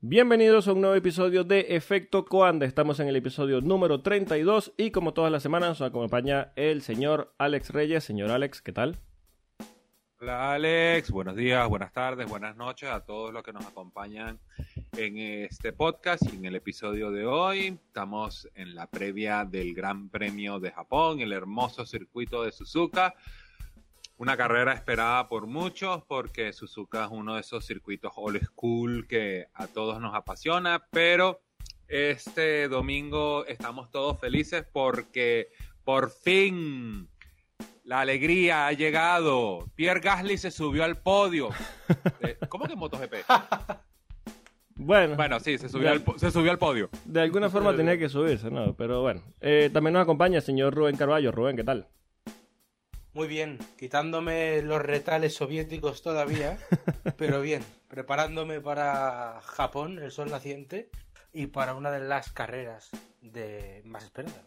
Bienvenidos a un nuevo episodio de Efecto Coanda. Estamos en el episodio número 32 y como todas las semanas nos acompaña el señor Alex Reyes. Señor Alex, ¿qué tal? Hola Alex, buenos días, buenas tardes, buenas noches a todos los que nos acompañan en este podcast y en el episodio de hoy. Estamos en la previa del Gran Premio de Japón, el hermoso circuito de Suzuka. Una carrera esperada por muchos porque Suzuka es uno de esos circuitos old school que a todos nos apasiona, pero este domingo estamos todos felices porque por fin la alegría ha llegado. Pierre Gasly se subió al podio. ¿Cómo que MotoGP? Bueno, Bueno, sí, se subió, al, po- se subió al podio. de alguna forma tenía que subirse, ¿no? Pero bueno, Eh, también nos acompaña el señor Rubén Carballo. Rubén, ¿qué tal? Muy bien, quitándome los retales soviéticos todavía, pero bien, preparándome para Japón, el sol naciente, y para una de las carreras de más esperadas.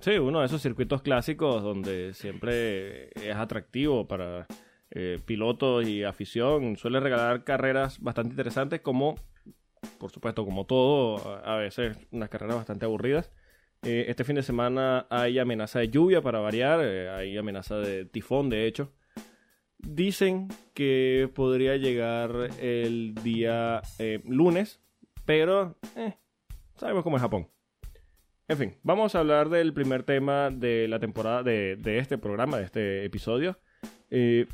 Sí, uno de esos circuitos clásicos donde siempre es atractivo para eh, pilotos y afición. Suele regalar carreras bastante interesantes como, por supuesto, como todo, a a veces unas carreras bastante aburridas. Eh, este fin de semana hay amenaza de lluvia para variar, eh, hay amenaza de tifón, de hecho. Dicen que podría llegar el día eh, lunes, pero sabemos cómo es Japón. En fin, vamos a hablar del primer tema de la temporada de, este programa, de este episodio.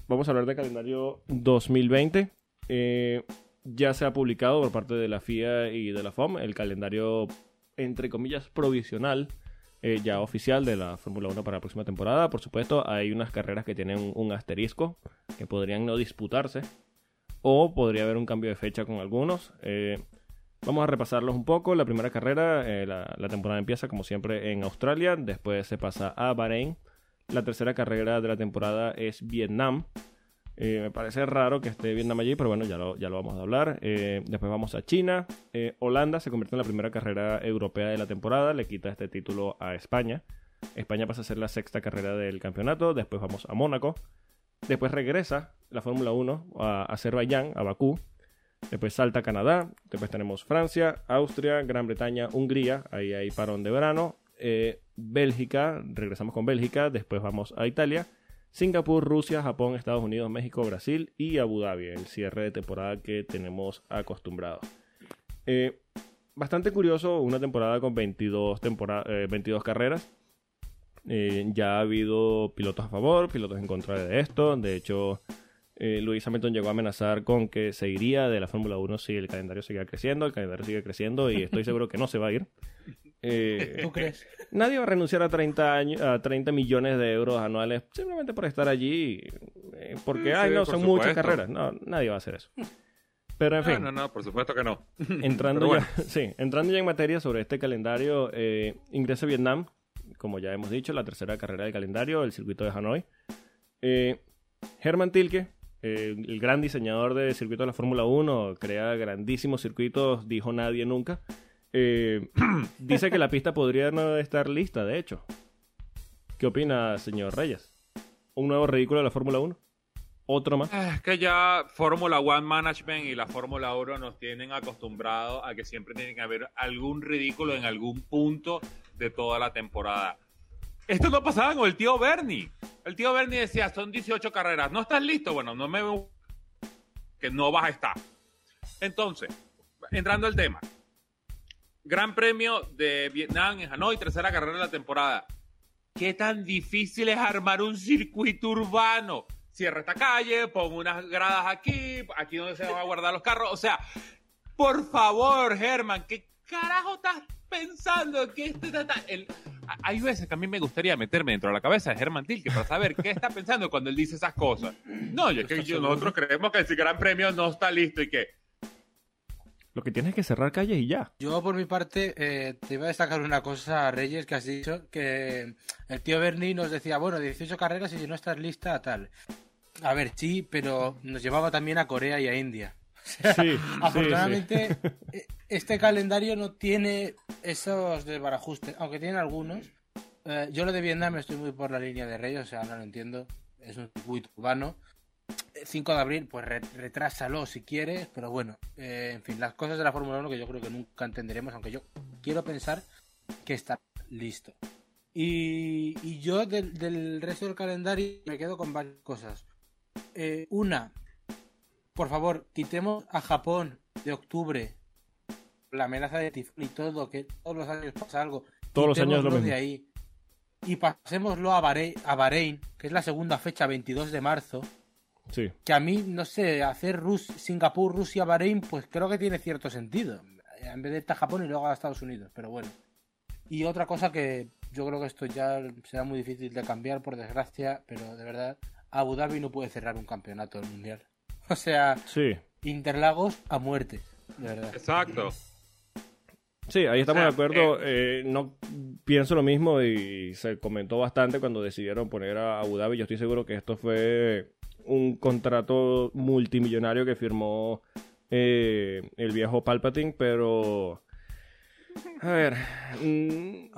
Vamos a hablar del calendario 2020. Eh, ya se ha publicado por parte de la FIA y de la FOM el calendario, entre comillas, provisional, eh, ya oficial de la Fórmula 1 para la próxima temporada. Por supuesto, hay unas carreras que tienen un, asterisco, que podrían no disputarse, o podría haber un cambio de fecha con algunos. Eh, Vamos a repasarlos un poco. La primera carrera, eh, la, la temporada empieza como siempre en Australia, después se pasa a Bahrein. La tercera carrera de la temporada es Vietnam. Eh, me parece raro que esté Vietnam allí, pero bueno, ya lo, ya lo vamos a hablar. Eh, después vamos a China. Eh, Holanda se convierte en la primera carrera europea de la temporada, le quita este título a España. España pasa a ser la sexta carrera del campeonato. Después vamos a Mónaco. Después regresa la Fórmula 1 a Azerbaiyán, a Bakú. Después salta Canadá, después tenemos Francia, Austria, Gran Bretaña, Hungría, ahí hay parón de verano, Bélgica, regresamos con Bélgica, después vamos a Italia, Singapur, Rusia, Japón, Estados Unidos, México, Brasil y Abu Dhabi, el cierre de temporada que tenemos acostumbrado. Eh, bastante curioso, una temporada con 22, tempora- eh, 22 carreras. Eh, ya ha habido pilotos a favor, pilotos en contra de esto. De hecho, Lewis Hamilton llegó a amenazar con que se iría de la Fórmula 1 si el calendario seguía creciendo. El calendario sigue creciendo y estoy seguro que no se va a ir. Eh, ¿Tú crees? nadie va a renunciar a 30, años, a 30 millones de euros anuales simplemente por estar allí. eh, porque, Sí, ay, sí, no, por son muchas supuesto. carreras. No, nadie va a hacer eso. Pero en fin. No, no, no, por supuesto que no. Entrando, Pero ya, sí, entrando ya en materia sobre este calendario, eh, ingresa Vietnam, como ya hemos dicho, la tercera carrera del calendario, el circuito de Hanoi. Eh, Herman Tilke, eh, el gran diseñador de circuitos de la Fórmula 1, crea grandísimos circuitos, dijo nadie nunca. Eh, dice que la pista podría no estar lista, de hecho. ¿Qué opina, señor Reyes? ¿Un nuevo ridículo de la Fórmula 1? ¿Otro más? Es que ya Fórmula One Management y la Fórmula 1 nos tienen acostumbrados a que siempre tiene que haber algún ridículo en algún punto de toda la temporada. Esto no pasaba con el tío Bernie. El tío Bernie decía, son 18 carreras, ¿no estás listo? Bueno, no me que no vas a estar. Entonces, entrando al tema. Gran Premio de Vietnam en Hanoi, tercera carrera de la temporada. ¿Qué tan difícil es armar un circuito urbano? Cierra esta calle, pon unas gradas aquí, aquí donde se van a guardar los carros. O sea, por favor, Germán, ¿qué carajo estás pensando? ¿Qué este? El- Hay veces que a mí me gustaría meterme dentro de la cabeza de Germán Tilke para saber qué está pensando cuando él dice esas cosas. No, yo, es que yo- nosotros creemos que el Gran Premio no está listo y que Lo que tienes es que cerrar calles y ya. Yo, por mi parte, eh, te iba a destacar una cosa, Reyes, que has dicho, que el tío Bernie nos decía, bueno, 18 carreras y si no estás lista, tal. A ver, sí, pero nos llevaba también a Corea y a India. Sí, sí, Afortunadamente, e- este calendario no tiene esos desbarajustes, aunque tiene algunos. Eh, yo lo de Vietnam estoy muy por la línea de Reyes, o sea, no lo entiendo. Es un circuito urbano. 5 de abril, pues re- retrásalo si quieres, pero bueno, eh, en fin, las cosas de la Fórmula 1 que yo creo que nunca entenderemos, aunque yo quiero pensar que está listo. Y, y yo del, del resto del calendario me quedo con varias cosas. Eh, una, por favor, quitemos a Japón de octubre la amenaza de tifón y todo, que todos los años pasa algo. Todos los años lo mismo. de ahí y pasémoslo a Bahrein, que es la segunda fecha, 22 de marzo. Sí. Que a mí, no sé, hacer Rus Singapur, Rusia, Bahrein, pues creo que tiene cierto sentido. En vez de irte a Japón y luego a Estados Unidos, pero bueno. Y otra cosa que yo creo que esto ya será muy difícil de cambiar, por desgracia, pero de verdad, Abu Dhabi no puede cerrar un campeonato del mundial. O sea, Sí. Interlagos a muerte, de verdad. Exacto. Sí, ahí estamos O sea, de acuerdo. Eh, no pienso lo mismo y se comentó bastante cuando decidieron poner a Abu Dhabi. Yo estoy seguro que esto fue un contrato multimillonario que firmó eh, el viejo Palpatine, pero a ver, mm,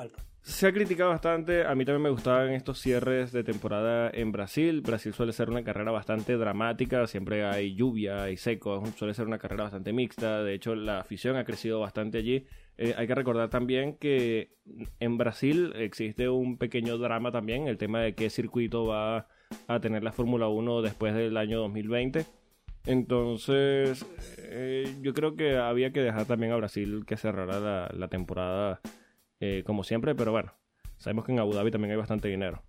se ha criticado bastante. A mí también me gustaban estos cierres de temporada en Brasil. Brasil suele ser una carrera bastante dramática. Siempre hay lluvia, hay seco. Suele ser una carrera bastante mixta. De hecho, la afición ha crecido bastante allí. Eh, hay que recordar también que en Brasil existe un pequeño drama también. El tema de qué circuito va a tener la Fórmula 1 después del año 2020. Entonces, eh, yo creo que había que dejar también a Brasil que cerrara la, temporada eh, como siempre, pero bueno, sabemos que en Abu Dhabi también hay bastante dinero.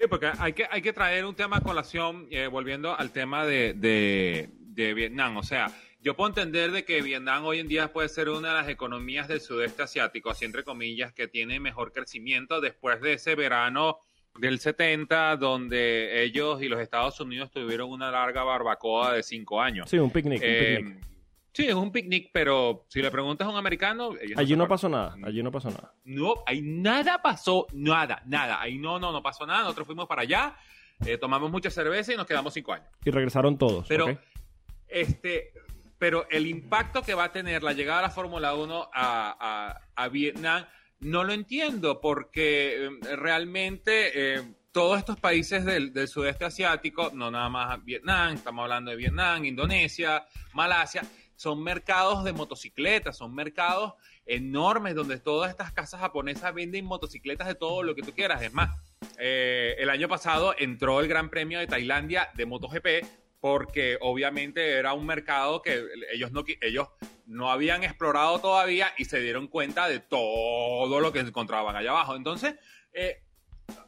Sí, porque hay que, hay que traer un tema a colación, eh, volviendo al tema de, de, de Vietnam. O sea, yo puedo entender de que Vietnam hoy en día puede ser una de las economías del sudeste asiático, así entre comillas, que tiene mejor crecimiento después de ese verano del 70, donde ellos y los Estados Unidos tuvieron una larga barbacoa de cinco años. Sí, un picnic. un Eh, picnic. sí, es un picnic, pero si le preguntas a un americano... Allí no pasó nada, allí no pasó nada. No, ahí nada pasó, nada, nada. Ahí no, no, no pasó nada. Nosotros fuimos para allá, eh, tomamos mucha cerveza y nos quedamos cinco años. Y regresaron todos. Pero, este, pero el impacto que va a tener la llegada de la Fórmula 1 a, a- a Vietnam, no lo entiendo, porque eh, realmente eh, todos estos países del, del sudeste asiático, no nada más Vietnam, estamos hablando de Vietnam, Indonesia, Malasia, son mercados de motocicletas, son mercados enormes donde todas estas casas japonesas venden motocicletas de todo lo que tú quieras. Es más, eh, el año pasado entró el Gran Premio de Tailandia de MotoGP porque obviamente era un mercado que ellos no, ellos no habían explorado todavía y se dieron cuenta de todo lo que encontraban allá abajo. Entonces, eh,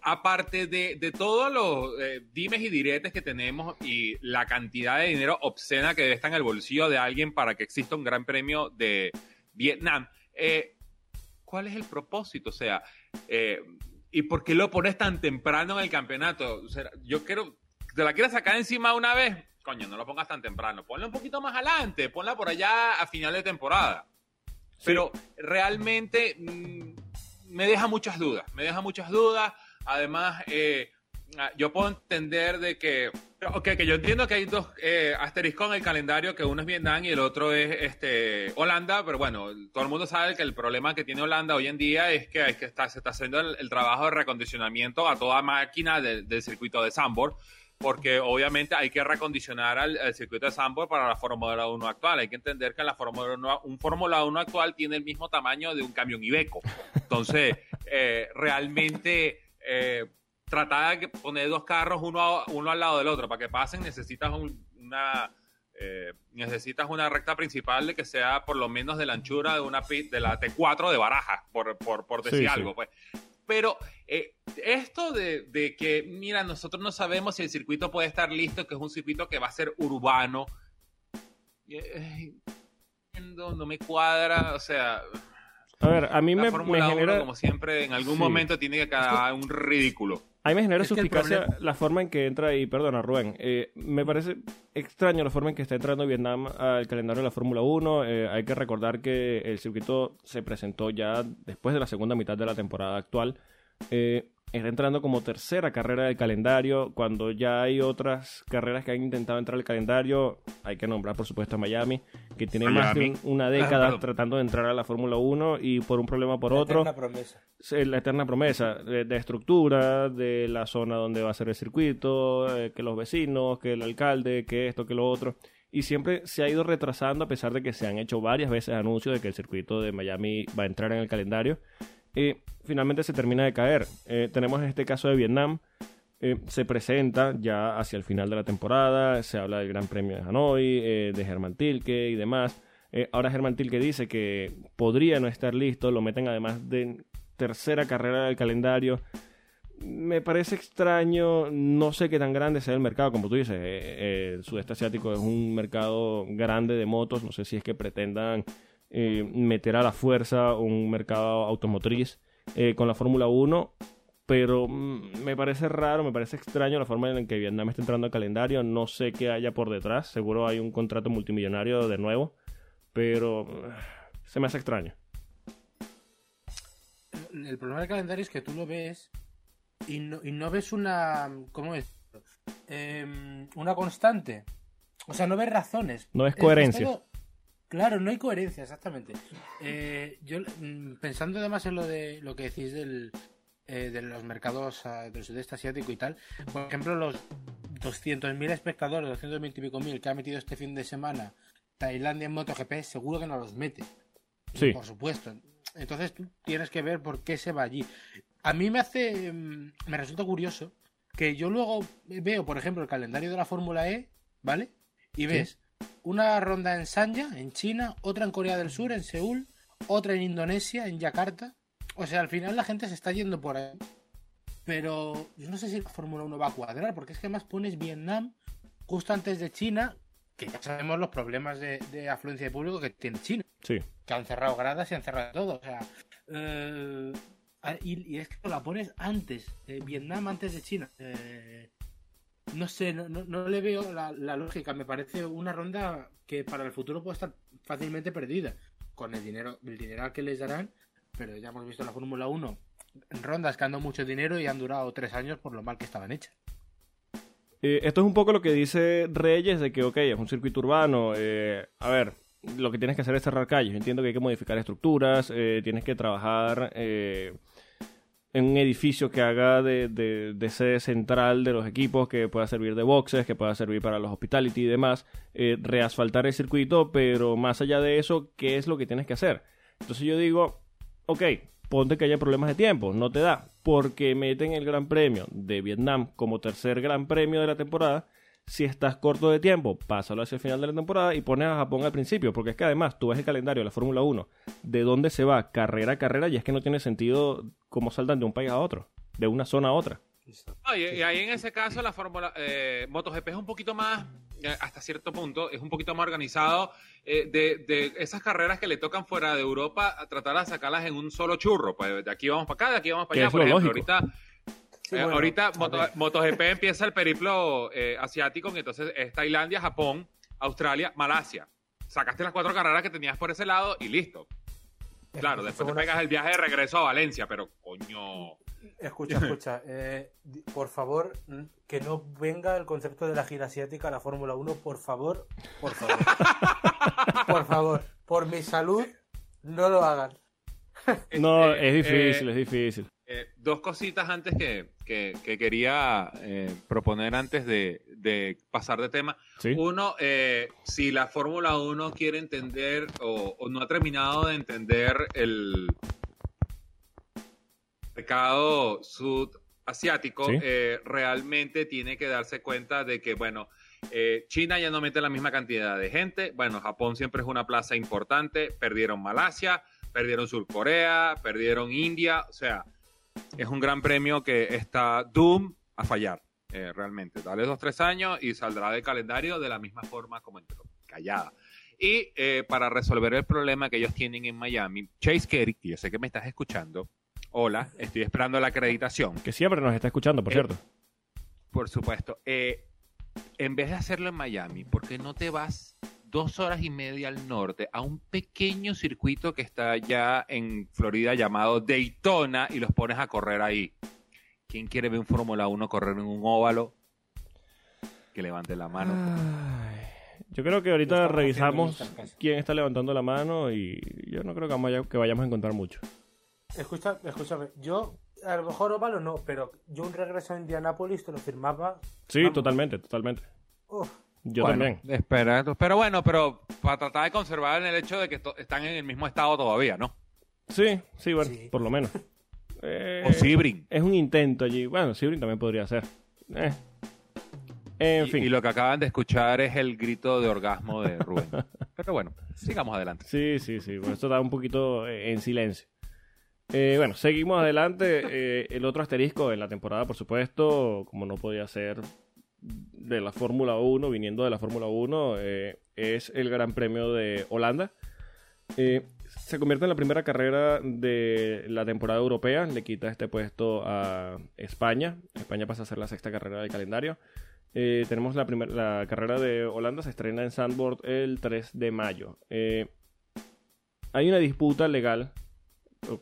aparte de, de todos los eh, dimes y diretes que tenemos y la cantidad de dinero obscena que estar en el bolsillo de alguien para que exista un gran premio de Vietnam, eh, ¿cuál es el propósito? O sea, eh, ¿y por qué lo pones tan temprano en el campeonato? O sea, yo quiero, ¿te la quieres sacar encima una vez? Coño, no lo pongas tan temprano, ponla un poquito más adelante, ponla por allá a final de temporada. Pero realmente mm, me deja muchas dudas, me deja muchas dudas. Además, eh, ah, yo puedo entender de que, ok, que yo entiendo que hay dos eh, asteriscos en el calendario, que uno es Vietnam y el otro es este, Holanda, pero bueno, todo el mundo sabe que el problema que tiene Holanda hoy en día es que, hay que está, se está haciendo el, el trabajo de recondicionamiento a toda máquina del- del circuito de Sambor porque obviamente hay que recondicionar al, al circuito de Sambor para la Fórmula 1 actual. Hay que entender que la Fórmula 1, un Fórmula 1 actual tiene el mismo tamaño de un camión Ibeco. Entonces, eh, realmente eh, tratar de poner dos carros uno, a- uno al lado del otro para que pasen necesitas un- una... eh, necesitas una recta principal de que sea por lo menos de la anchura de una de la T4 de baraja, por, por, por decir Sí, sí. algo. Pues. Pero eh, esto de, de que, mira, nosotros no sabemos si el circuito puede estar listo, que es un circuito que va a ser urbano. eh, no, no me cuadra, o sea, A ver, a mí la me, me Fórmula 1, genera... como siempre, en algún Sí. momento tiene que quedar un ridículo. A mí me genera suspicacia problema- la forma en que entra, y perdona Rubén, eh, me parece extraño la forma en que está entrando Vietnam al calendario de la Fórmula 1. Eh, hay que recordar que el circuito se presentó ya después de la segunda mitad de la temporada actual. Eh, está entrando como tercera carrera del calendario, cuando ya hay otras carreras que han intentado entrar al calendario, hay que nombrar por supuesto a Miami, que tiene más de una década tratando de entrar a la Fórmula 1 y por un problema o por otro, Eterna promesa. La eterna promesa de, de estructura, de la zona donde va a ser el circuito, eh, que los vecinos, que el alcalde, que esto, que lo otro. Y siempre se ha ido retrasando a pesar de que se han hecho varias veces anuncios de que el circuito de Miami va a entrar en el calendario. Y finalmente se termina de caer. Eh, tenemos este caso de Vietnam. Eh, se presenta ya hacia el final de la temporada. Se habla del Gran Premio de Hanoi, eh, de Germán Tilke y demás. Eh, ahora Germán Tilke dice que podría no estar listo. Lo meten además de tercera carrera del calendario. Me parece extraño, no sé qué tan grande sea el mercado, como tú dices, eh, eh, el sudeste asiático es un mercado grande de motos, no sé si es que pretendan eh, meter a la fuerza un mercado automotriz eh, con la Fórmula 1, pero mm, me parece raro, me parece extraño la forma en la que Vietnam está entrando al calendario, no sé qué haya por detrás, seguro hay un contrato multimillonario de nuevo, pero eh, se me hace extraño. El problema del calendario es que tú lo ves y no, y no ves una. ¿Cómo es? Em, una constante. O sea, no ves razones. No ves Es- coherencia. es todo- Claro, no hay coherencia, exactamente. Eh, yo, mm, pensando además en lo de lo que decís del, eh, de los mercados ah, del sudeste asiático y tal, por ejemplo, los 200.000 espectadores, 220 y pico mil que ha metido este fin de semana Tailandia en MotoGP, seguro que no los mete. Sí. Por supuesto. Entonces tú tienes que ver por qué se va allí. A mí me hace. mm, Me resulta curioso que yo luego veo, por ejemplo, el calendario de la Fórmula E, ¿vale? Y ves una ronda en Sanya, en China, otra en Corea del Sur, en Seúl, otra en Indonesia, en Yakarta. O sea, al final la gente se está yendo por ahí. Pero yo no sé si la Fórmula 1 va a cuadrar, porque es que además pones Vietnam justo antes de China, que ya sabemos los problemas de, de afluencia de público que tiene China Sí. que han cerrado gradas y han cerrado todo. O sea, eh, y, y es que la pones antes, eh, Vietnam antes de China. Eh, no sé, no, no- no le veo la, la lógica. Me parece una ronda que para el futuro puede estar fácilmente perdida con el dinero, el dinero que les darán. Pero ya hemos visto la Fórmula 1 rondas que han dado mucho dinero y han durado tres años por lo mal que estaban hechas. Eh, esto es un poco lo que dice Reyes de que, ok, es un circuito urbano. eh, a ver, lo que tienes que hacer es cerrar calles. Entiendo que hay que modificar estructuras, eh, tienes que trabajar eh, en un edificio que haga de, de- de sede central de los equipos, que pueda servir de boxes, que pueda servir para los hospitality y demás. eh, reasfaltar el circuito, pero más allá de eso, ¿qué es lo que tienes que hacer? Entonces yo digo, ok, ponte que haya problemas de tiempo, no te da, porque meten el Gran Premio de Vietnam como tercer Gran Premio de la temporada. Si estás corto de tiempo, pásalo hacia el final de la temporada y pones a Japón al principio, porque es que además tú ves el calendario de la Fórmula 1, de dónde se va carrera a carrera, y es que no tiene sentido cómo saltan de un país a otro, de una zona a otra. No, y, y ahí en ese caso la Fórmula eh, MotoGP es un poquito más, eh, hasta cierto punto, es un poquito más organizado eh, de, de esas carreras que le tocan fuera de Europa, a tratar de sacarlas en un solo churro. Pues de aquí vamos para acá, de aquí vamos para allá. Por lo ejemplo, lógico. ahorita, Sí, eh, bueno, ahorita Moto-. MotoGP empieza el periplo eh, asiático, y entonces es Tailandia, Japón, Australia, Malasia. Sacaste las cuatro carreras que tenías por ese lado y listo. Claro, después te pegas el viaje de regreso a Valencia, pero coño. Escucha, escucha. eh, por favor, que no venga el concepto de la gira asiática a la Fórmula 1. Por favor, por favor. por favor, por mi salud, no lo hagan. No, es difícil, eh, es difícil. Eh, dos cositas antes que, que- que quería eh, proponer antes de, de pasar de tema. ¿Sí? Uno, eh, si la Fórmula 1 quiere entender o, o no ha terminado de entender el mercado sudasiático, Sí. eh, realmente tiene que darse cuenta de que, bueno, eh, China ya no mete la misma cantidad de gente. Bueno, Japón siempre es una plaza importante. Perdieron Malasia, perdieron Sur Corea, perdieron India. O sea, es un gran premio que está Doom a fallar, eh, realmente. Dale dos, tres años y saldrá del calendario de la misma forma como entró, callada. Y eh, para resolver el problema que ellos tienen en Miami, Chase Carey, que yo sé que me estás escuchando, hola, estoy esperando la acreditación. Que siempre nos está escuchando, por Eh, cierto. Por supuesto. Eh, en vez de hacerlo en Miami, ¿por qué no te vas dos horas y media al norte a un pequeño circuito que está allá en Florida llamado Daytona y los pones a correr ahí? ¿Quién quiere ver un Fórmula 1 correr en un óvalo? Que levante la mano. Ay, yo creo que ahorita revisamos quién está levantando la mano y yo no creo que vaya- que vayamos a encontrar mucho. Escucha, escúchame, yo a lo mejor Óvalo no, pero yo un regreso a Indianápolis te lo firmaba. Sí, Vamos. totalmente, totalmente. Uf, Yo Bueno, también. Espera, pero bueno, pero para tratar de conservar el hecho de que están en el mismo estado todavía, ¿no? Sí, sí, bueno, Sí. por lo menos. Eh, O Sebring. Es un intento allí. Bueno, Sebring también podría ser. Eh. En Y- fin. Y, lo que acaban de escuchar es el grito de orgasmo de Rubén. Pero bueno, sigamos adelante. Sí, sí, sí. Bueno, esto está un poquito eh, en silencio. Eh, bueno, seguimos adelante. Eh, el otro asterisco en la temporada, por supuesto, como no podía ser de la Fórmula 1, viniendo de la Fórmula 1, eh, es el Gran Premio de Holanda. Eh, se convierte en la primera carrera de la temporada europea, le quita este puesto a España. España pasa a ser la sexta carrera del calendario. Eh, tenemos la, la carrera de Holanda, se estrena en Sandboard el 3 de mayo. Hay una disputa legal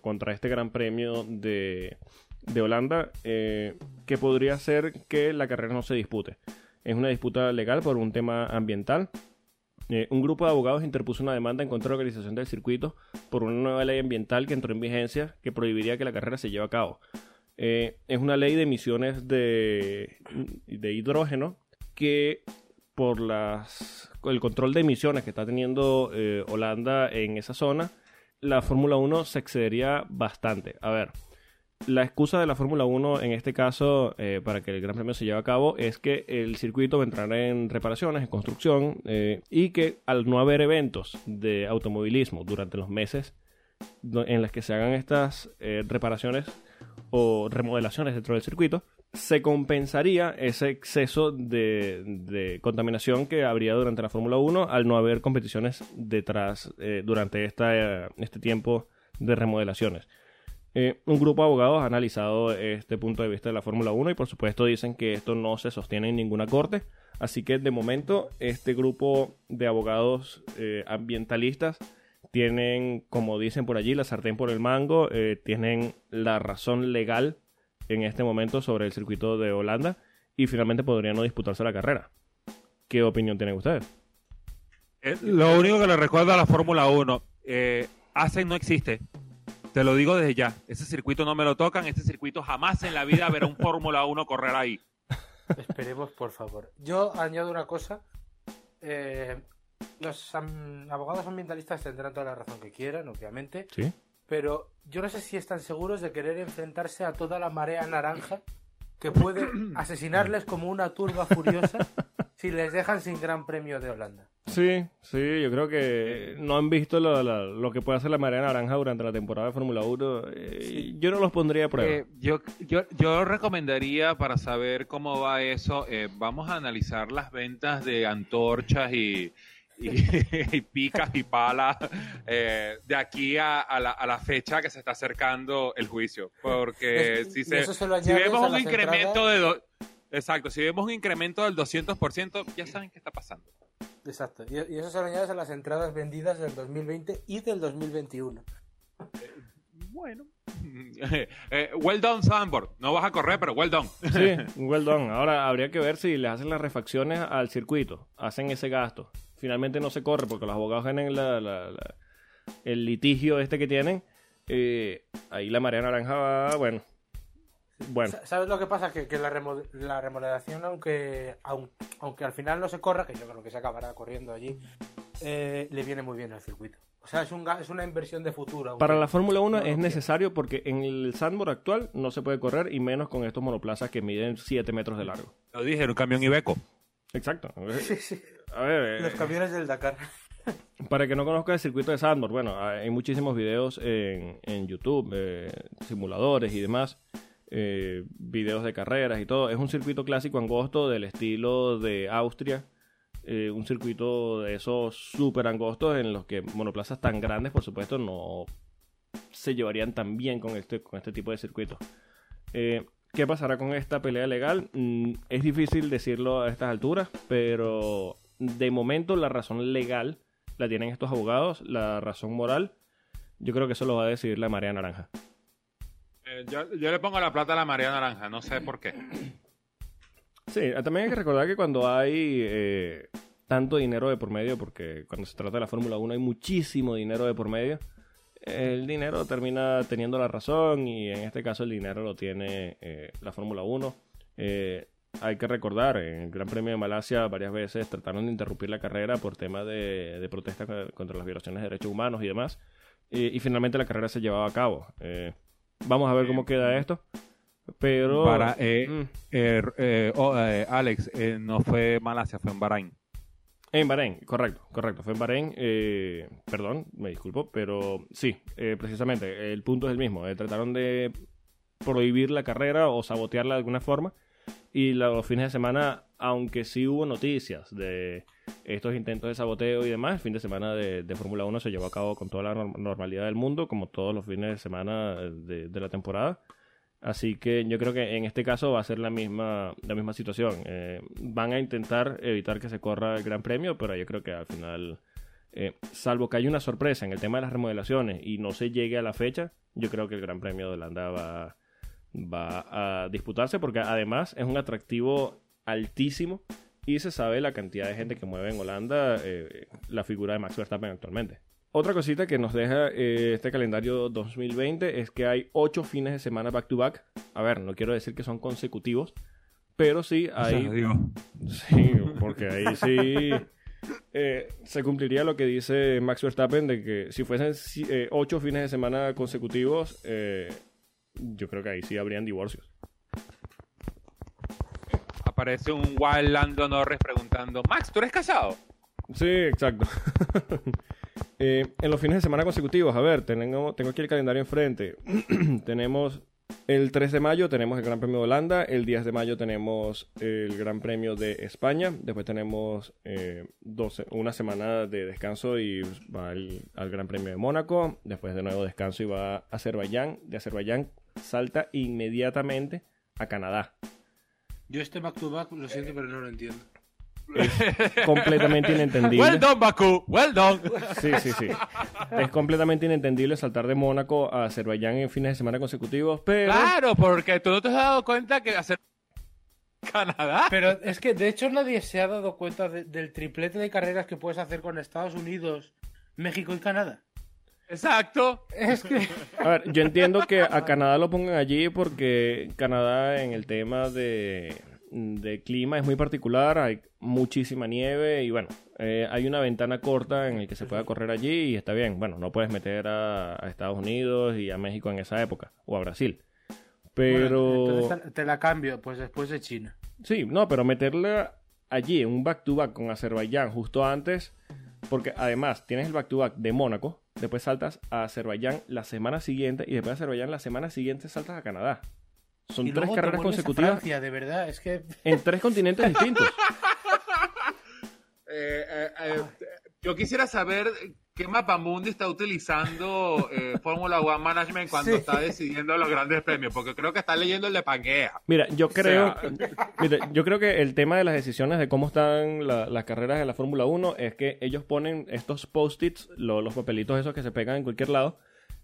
contra este Gran Premio de, de Holanda eh, que podría hacer que la carrera no se dispute. Es una disputa legal por un tema ambiental. Eh, un grupo de abogados interpuso una demanda en contra de la organización del circuito por una nueva ley ambiental que entró en vigencia que prohibiría que la carrera se lleve a cabo. Eh, es una ley de emisiones de, de hidrógeno que por las, el control de emisiones que está teniendo Holanda en esa zona, la Fórmula 1 se excedería bastante. A ver, la excusa de la Fórmula 1 en este caso eh, para que el Gran Premio se lleve a cabo es que el circuito va a entrar en reparaciones, en construcción eh, y que al no haber eventos de automovilismo durante los meses en las que se hagan estas eh, reparaciones o remodelaciones dentro del circuito, se compensaría ese exceso de, contaminación que habría durante la Fórmula 1 al no haber competiciones detrás eh, durante esta, este tiempo de remodelaciones. Eh, un grupo de abogados ha analizado este punto de vista de la Fórmula 1 y por supuesto dicen que esto no se sostiene en ninguna corte. Así que de momento este grupo de abogados eh, ambientalistas tienen, como dicen por allí, la sartén por el mango, eh, tienen la razón legal en este momento sobre el circuito de Holanda y finalmente podría no disputarse la carrera. ¿Qué opinión tienen ustedes? Eh, Lo único que le recuerdo a la Fórmula 1, eh, Asen no existe. Te lo digo desde ya. Ese circuito no me lo tocan. Ese circuito jamás en la vida verá un Fórmula 1 correr ahí. esperemos, por favor. Yo añado una cosa. eh, los am- abogados ambientalistas tendrán toda la razón que quieran, obviamente. ¿Sí? Pero yo no sé si están seguros de querer enfrentarse a toda la marea naranja que puede asesinarles como una turba furiosa si les dejan sin gran premio de Holanda. Sí, sí, yo creo que no han visto lo, la- lo que puede hacer la marea naranja durante la temporada de Fórmula 1. eh, Yo no los pondría a prueba. Eh, yo, yo, yo recomendaría para saber cómo va eso, eh, vamos a analizar las ventas de antorchas y, y, y picas y palas eh, de aquí a, a la, a la fecha que se está acercando el juicio. Porque si, se, se lo si vemos un incremento entradas- de... do- Exacto, si vemos un incremento del 200%, ya saben qué está pasando. Exacto. Y, y eso se lo añades a las entradas vendidas del 2020 y del 2021. Bueno. Eh, well done, Sandboard. No vas a correr, pero well done. Sí, well done. Ahora habría que ver si le hacen las refacciones al circuito, hacen ese gasto. Finalmente no se corre porque los abogados la- la- la- el litigio este que tienen. Eh, ahí la marea naranja va, bueno. Bueno, Sa- ¿Sabes lo que pasa? Que, que la, remo- la remodelación, aunque, aun- aunque al final no se corra, que yo creo que se acabará corriendo allí, eh, le viene muy bien al circuito. O sea, es, un, ga- es una inversión de futuro. para la Fórmula 1 no lo es necesario porque en el sandboard actual no se puede correr y menos con estos monoplazas que miden 7 metros de largo. Lo dije, era un camión Ibeco. Exacto. Sí, sí. A ver, Los eh, camiones del Dakar. Para el que no conozca el circuito de Sandboard, bueno, hay muchísimos videos en, en YouTube, eh, simuladores y demás, eh, videos de carreras y todo. Es un circuito clásico angosto del estilo de Austria, eh, un circuito de esos súper angostos en los que monoplazas tan grandes, por supuesto, no se llevarían tan bien con este, con este tipo de circuitos. Eh, ¿Qué pasará con esta pelea legal? Mm, es difícil decirlo a estas alturas, pero de momento la razón legal la tienen estos abogados, la razón moral, yo creo que eso lo va a decidir la marea naranja. Eh, yo, le pongo la plata a la María Naranja, no sé por qué. Sí, eh, también hay que recordar que cuando hay eh, tanto dinero de por medio, porque cuando se trata de la Fórmula 1 hay muchísimo dinero de por medio, el dinero termina teniendo la razón y en este caso el dinero lo tiene eh, la Fórmula 1. Eh, hay que recordar, en el Gran Premio de Malasia varias veces trataron de interrumpir la carrera por temas de, de protesta co- contra las violaciones de derechos humanos y demás. Y finalmente la carrera se llevaba a cabo. Vamos a ver cómo queda esto. Pero... Para, eh, Mm. eh, eh, oh, eh, Alex, no fue Malasia, fue en Bahrein. En Bahrein, correcto, correcto. Fue en Bahrein, perdón, me disculpo, pero sí, eh, precisamente, el punto es el mismo. trataron de prohibir la carrera o sabotearla de alguna forma. Y los fines de semana, aunque sí hubo noticias de estos intentos de saboteo y demás, el fin de semana de, de Fórmula 1 se llevó a cabo con toda la norm- normalidad del mundo, como todos los fines de semana de, de la temporada. Así que yo creo que en este caso va a ser la misma, la misma situación. Eh, van a intentar evitar que se corra el Gran Premio, pero yo creo que al final, eh, salvo que haya una sorpresa en el tema de las remodelaciones y no se llegue a la fecha, yo creo que el Gran Premio de Holanda va, va a disputarse porque además es un atractivo altísimo y se sabe la cantidad de gente que mueve en Holanda eh, la figura de Max Verstappen actualmente. Otra cosita que nos deja eh, este calendario 2020 es que hay ocho fines de semana back to back. A ver, no quiero decir que son consecutivos, pero sí hay... Sí, porque ahí sí eh, se cumpliría lo que dice Max Verstappen de que si fuesen si- eh, ocho fines de semana consecutivos, yo creo que ahí sí habrían divorcios. Aparece un Wild Lando Norris preguntando, Max, ¿tú eres casado? Sí, exacto. Eh, en los fines de semana consecutivos, a ver, tengo, tengo aquí el calendario enfrente. tenemos el 3 de mayo, tenemos el Gran Premio de Holanda. El 10 de mayo tenemos el Gran Premio de España. Después tenemos eh, una semana de descanso y va al Gran Premio de Mónaco. Después de nuevo descanso y va a Azerbaiyán. De Azerbaiyán salta inmediatamente a Canadá. Yo este back to back lo siento, pero no lo entiendo. Completamente inentendible. Well done, Baku, well done. Sí, sí, sí. Es completamente inentendible saltar de Mónaco a Azerbaiyán en fines de semana consecutivos, pero... Claro, porque tú no te has dado cuenta que hacer Canadá. Pero es que de hecho nadie se ha dado cuenta de- del triplete de carreras que puedes hacer con Estados Unidos, México y Canadá. Exacto. Es que A ver, yo entiendo que a Canadá lo pongan allí porque Canadá en el tema de, de clima es muy particular, hay muchísima nieve y bueno, eh, hay una ventana corta en la que se pueda correr allí y está bien. Bueno, no puedes meter a, a Estados Unidos y a México en esa época, o a Brasil. Pero... Bueno, entonces te- la cambio, pues después de China. Sí, no, pero meterla allí en un back-to-back con Azerbaiyán justo antes, porque además tienes el back-to-back de Mónaco, después saltas a Azerbaiyán la semana siguiente y después de Azerbaiyán la semana siguiente saltas a Canadá. Son y tres carreras a consecutivas Francia, de verdad, es que en tres continentes distintos. Eh, eh, eh, yo quisiera saber qué mapamundi está utilizando eh, Fórmula One Management cuando Sí. está decidiendo los grandes premios, porque creo que está leyendo el de Pangea. Mira, yo creo, sea- mira, yo creo que el tema de las decisiones de cómo están la- las carreras de la Fórmula 1 es que ellos ponen estos post-its, lo- los papelitos esos que se pegan en cualquier lado,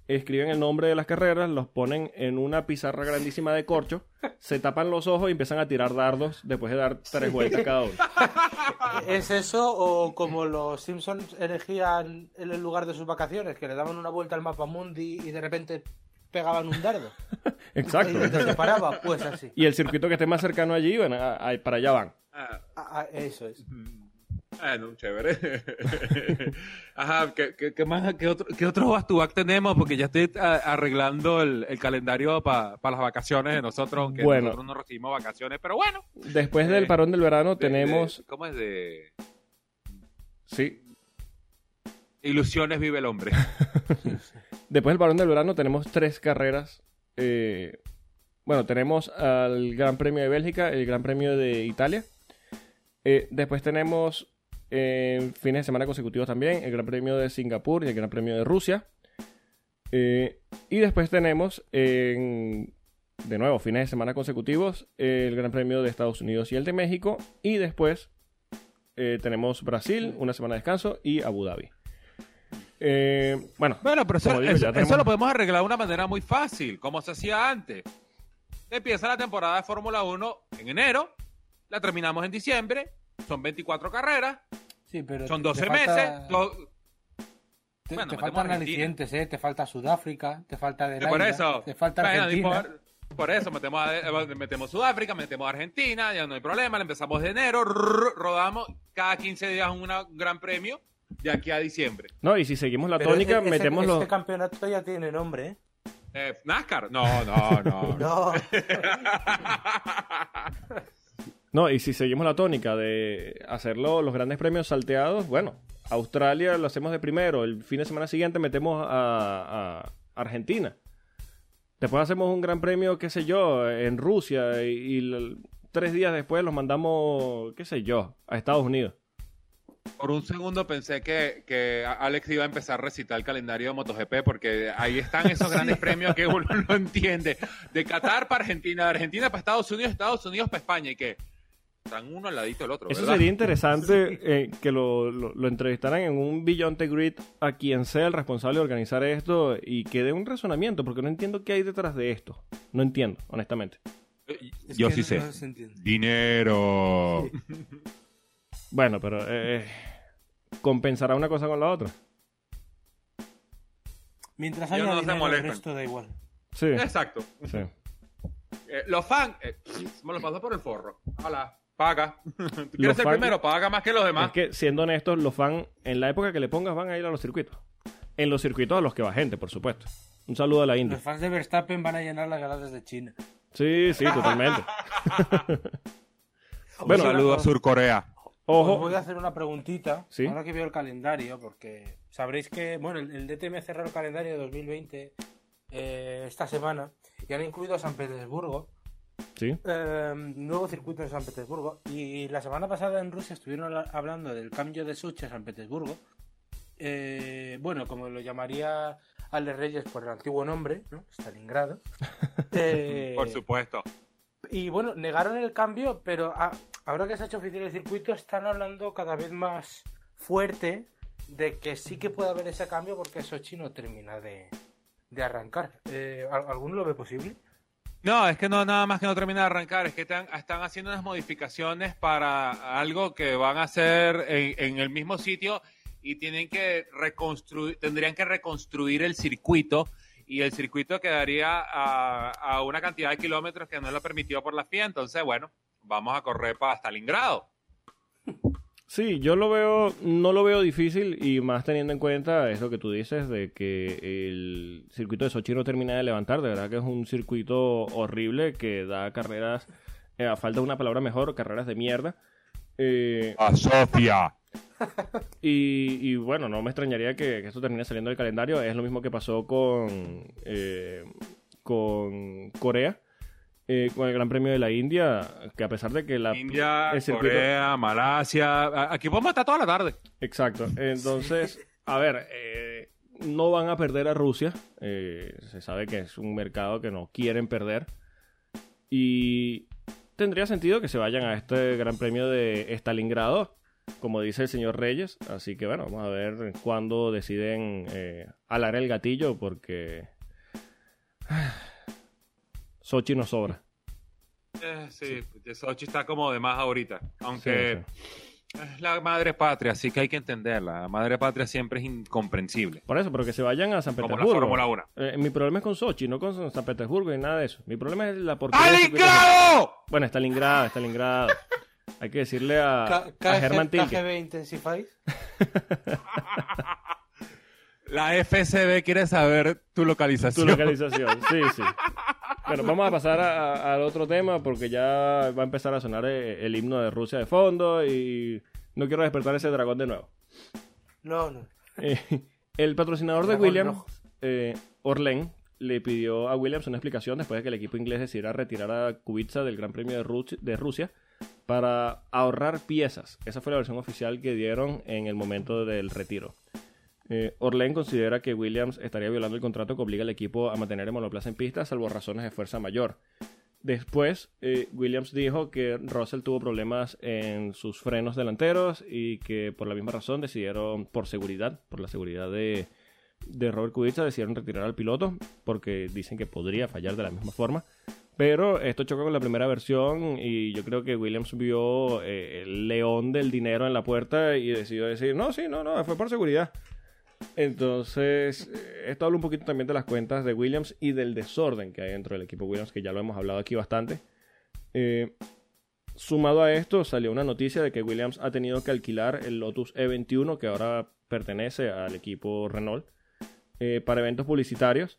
escriben el nombre de las carreras, los ponen en una pizarra grandísima de corcho, se tapan los ojos y empiezan a tirar dardos después de dar tres vueltas cada uno. ¿Es eso o como los Simpsons elegían en el lugar de sus vacaciones, que le daban una vuelta al mapa mundi y de repente pegaban un dardo? Exacto. Y te separaba, pues así. Y el circuito que esté más cercano allí, bueno, a- a- para allá van. Ah, Ah, eso es. Bueno, chévere. Ajá, ¿qué, qué, qué más, qué otro, qué back tenemos? Porque ya estoy ah, arreglando el, el calendario para las vacaciones de nosotros, aunque Bueno. nosotros no recibimos vacaciones, pero bueno. Después del Eh, parón del verano De- tenemos... de- ¿Cómo es de Sí, ilusiones vive el hombre? Después del parón del verano tenemos tres carreras. eh, bueno, tenemos al Gran Premio de Bélgica, el Gran Premio de Italia. Eh, después tenemos eh, fines de semana consecutivos también el Gran Premio de Singapur y el Gran Premio de Rusia. Eh, y después tenemos, en- de nuevo, fines de semana consecutivos, el Gran Premio de Estados Unidos y el de México. Y después eh, tenemos Brasil, una semana de descanso, y Abu Dhabi. Eh, bueno, Bueno, pero eso, digo, eso- lo podemos arreglar de una manera muy fácil, como se hacía antes. Empieza la temporada de Fórmula 1 en enero, la terminamos en diciembre, son 24 carreras, Sí, pero son te- 12 te falta- meses. do- Te, Bueno, te faltan alicientes, ¿eh? Te falta Sudáfrica, te falta de por eso, te falta bueno, Argentina. por, por eso metemos, a- eh, metemos Sudáfrica, metemos Argentina, ya no hay problema, le empezamos de enero, rrr, rodamos cada 15 días un gran premio de aquí a diciembre. no, y si seguimos la Pero tónica, ese- metemos este los... campeonato ya tiene nombre, ¿eh? Eh, NASCAR, no, no, no. No. No, y si seguimos la tónica de hacerlo los grandes premios salteados, bueno, Australia lo hacemos de primero, el fin de semana siguiente metemos a, a Argentina. Después hacemos un gran premio, qué sé yo, en Rusia y, tres días después los mandamos, qué sé yo, a Estados Unidos. Por un segundo pensé que, que Alex iba a empezar a recitar el calendario de MotoGP porque ahí están esos grandes premios que uno no entiende. De Qatar para Argentina, de Argentina para Estados Unidos, Estados Unidos para España y que están uno al ladito del otro. Eso ¿verdad? sería interesante eh, que lo, lo- lo entrevistaran en un Beyond the Grid a quien sea el responsable de organizar esto y que dé un razonamiento, porque no entiendo qué hay detrás de esto. No entiendo, honestamente. Es Yo sí no- sé. Dinero. Bueno, pero eh, compensará una cosa con la otra. Mientras haya no se dinero, el resto da igual. Sí, Exacto. sí. Eh, los fans, eh, me lo paso por el forro. Hola, paga. ¿Tú Los quieres ser fans- primero? Paga más que los demás. Es que, siendo honestos, los fans, en la época que le pongas, van a ir a los circuitos. En los circuitos a los que va gente, por supuesto. Un saludo a la India. Los fans de Verstappen van a llenar las gradas de China. Sí, sí, totalmente. Un bueno, saludo a Surcorea. Os Ojo. voy a hacer una preguntita. Sí. Ahora que veo el calendario, porque sabréis que, bueno, el, el DTM cerró el calendario de 2020 eh, esta semana y han incluido a San Petersburgo, Sí, eh, nuevo circuito en San Petersburgo. Y la semana pasada en Rusia estuvieron habla- hablando del cambio de Sochi a San Petersburgo. Eh, bueno, como lo llamaría Ale Reyes por el antiguo nombre, ¿no? Stalingrado. Eh, Por supuesto. y bueno, negaron el cambio, pero a- ahora que se ha hecho oficial el circuito, están hablando cada vez más fuerte de que sí que puede haber ese cambio porque Sochi no termina de, de arrancar. Eh, ¿al- ¿Alguno lo ve posible? No, es que no nada más que no termina de arrancar, es que están, están haciendo unas modificaciones para algo que van a hacer en, en el mismo sitio y tienen que reconstruir, tendrían que reconstruir el circuito y el circuito quedaría a, a una cantidad de kilómetros que no lo permitió por la FIA, entonces bueno, vamos a correr para Stalingrado. Sí, yo lo veo, no lo veo difícil y más teniendo en cuenta eso que tú dices de que el circuito de Sochi no termina de levantar, de verdad que es un circuito horrible que da carreras, eh, a falta de una palabra mejor, carreras de mierda. Eh, A Sofía. y, y, bueno, no me extrañaría que, que esto termine saliendo del calendario, es lo mismo que pasó con, eh, con Corea. Eh, con el Gran Premio de la India, que a pesar de que la, India, el circuito- Corea, Malasia, aquí podemos estar toda la tarde. Exacto. Entonces, a ver, eh, no van a perder a Rusia. Eh, se sabe que es un mercado que no quieren perder. Y tendría sentido que se vayan a este Gran Premio de Stalingrado, como dice el señor Reyes. Así que bueno, vamos a ver cuándo deciden alar el gatillo, porque Sochi nos sobra. Eh, sí, Sochi está como de más ahorita, aunque... Sí, sí. Es la madre patria, así que hay que entenderla. La madre patria siempre es incomprensible. Por eso, pero que se vayan a San Como la Petersburgo. Fórmula 1. Eh, mi problema es con Sochi, no con San Petersburgo ni nada de eso. Mi problema es la porquería. ¡Stalingrado! Bueno, Stalingrado, Stalingrado. Hay que decirle a, K- a Germán Tilke. KGB Intensify. La FSB quiere saber tu Tu localización. localización, sí, sí. Bueno, vamos a pasar a- a- al otro tema porque ya va a empezar a sonar eh, el himno de Rusia de fondo y no quiero despertar ese dragón de nuevo. No, no. Eh, el patrocinador de Williams, rojo. eh, Orlen, le pidió a Williams una explicación después de que el equipo inglés decidiera retirar a Kubica del Gran Premio de Rusia para ahorrar piezas. Esa fue la versión oficial que dieron en el momento del retiro. Eh, Orlen considera que Williams estaría violando el contrato que obliga al equipo a mantener el monoplaza en pista, salvo razones de fuerza mayor. Después, eh, Williams dijo que Russell tuvo problemas en sus frenos delanteros y que por la misma razón decidieron, por seguridad, por la seguridad de, de Robert Kubica, decidieron retirar al piloto porque dicen que podría fallar de la misma forma. Pero esto choca con la primera versión y yo creo que Williams vio eh, el león del dinero en la puerta y decidió decir, no, sí, no, no, fue por seguridad. Entonces, eh, esto habla un poquito también de las cuentas de Williams y del desorden que hay dentro del equipo Williams, que ya lo hemos hablado aquí bastante. Eh, sumado a esto, salió una noticia de que Williams ha tenido que alquilar el Lotus E21, que ahora pertenece al equipo Renault, para eventos publicitarios.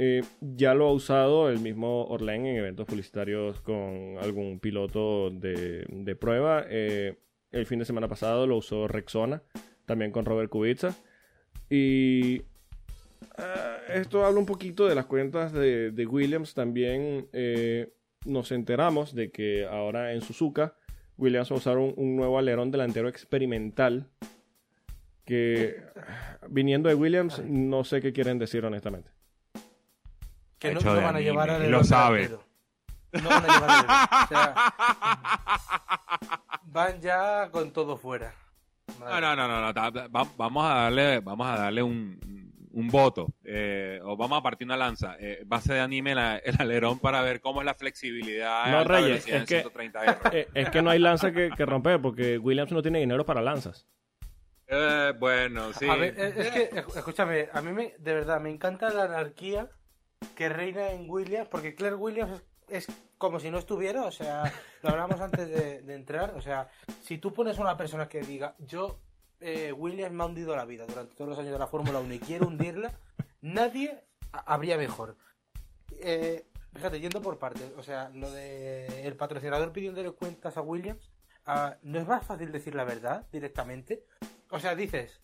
Eh, ya lo ha usado el mismo Orlen en eventos publicitarios con algún piloto de, prueba. Eh, el fin de semana pasado lo usó Rexona, también con Robert Kubica. Y eh, esto habla un poquito de las cuentas de, Williams. También nos enteramos de que ahora en Suzuka Williams va a usar un nuevo alerón delantero experimental. Que viniendo de Williams, no sé qué quieren decir honestamente. Que no, van a llevar a Lo sabe. No van a llevar a o sea, van ya con todo fuera. No, no, no, no, vamos a darle, vamos a darle un, un voto eh, o vamos a partir una lanza. Eh, base de anime el alerón para ver cómo es la flexibilidad. No, Reyes, es que, eh, es que no hay lanza que, que, romper porque Williams no tiene dinero para lanzas. Eh, bueno, sí. A ver, es que, escúchame, a mí me, de verdad me encanta la anarquía que reina en Williams, porque Claire Williams es, como si no estuviera, o sea, lo hablamos antes de, entrar, o sea, si tú pones a una persona que diga, yo, eh, Williams me ha hundido la vida durante todos los años de la Fórmula 1 y quiero hundirla, nadie habría mejor. Eh, fíjate, yendo por partes, o sea, lo de el patrocinador pidiéndole cuentas a Williams, ah, ¿no es más fácil decir la verdad directamente? O sea, dices,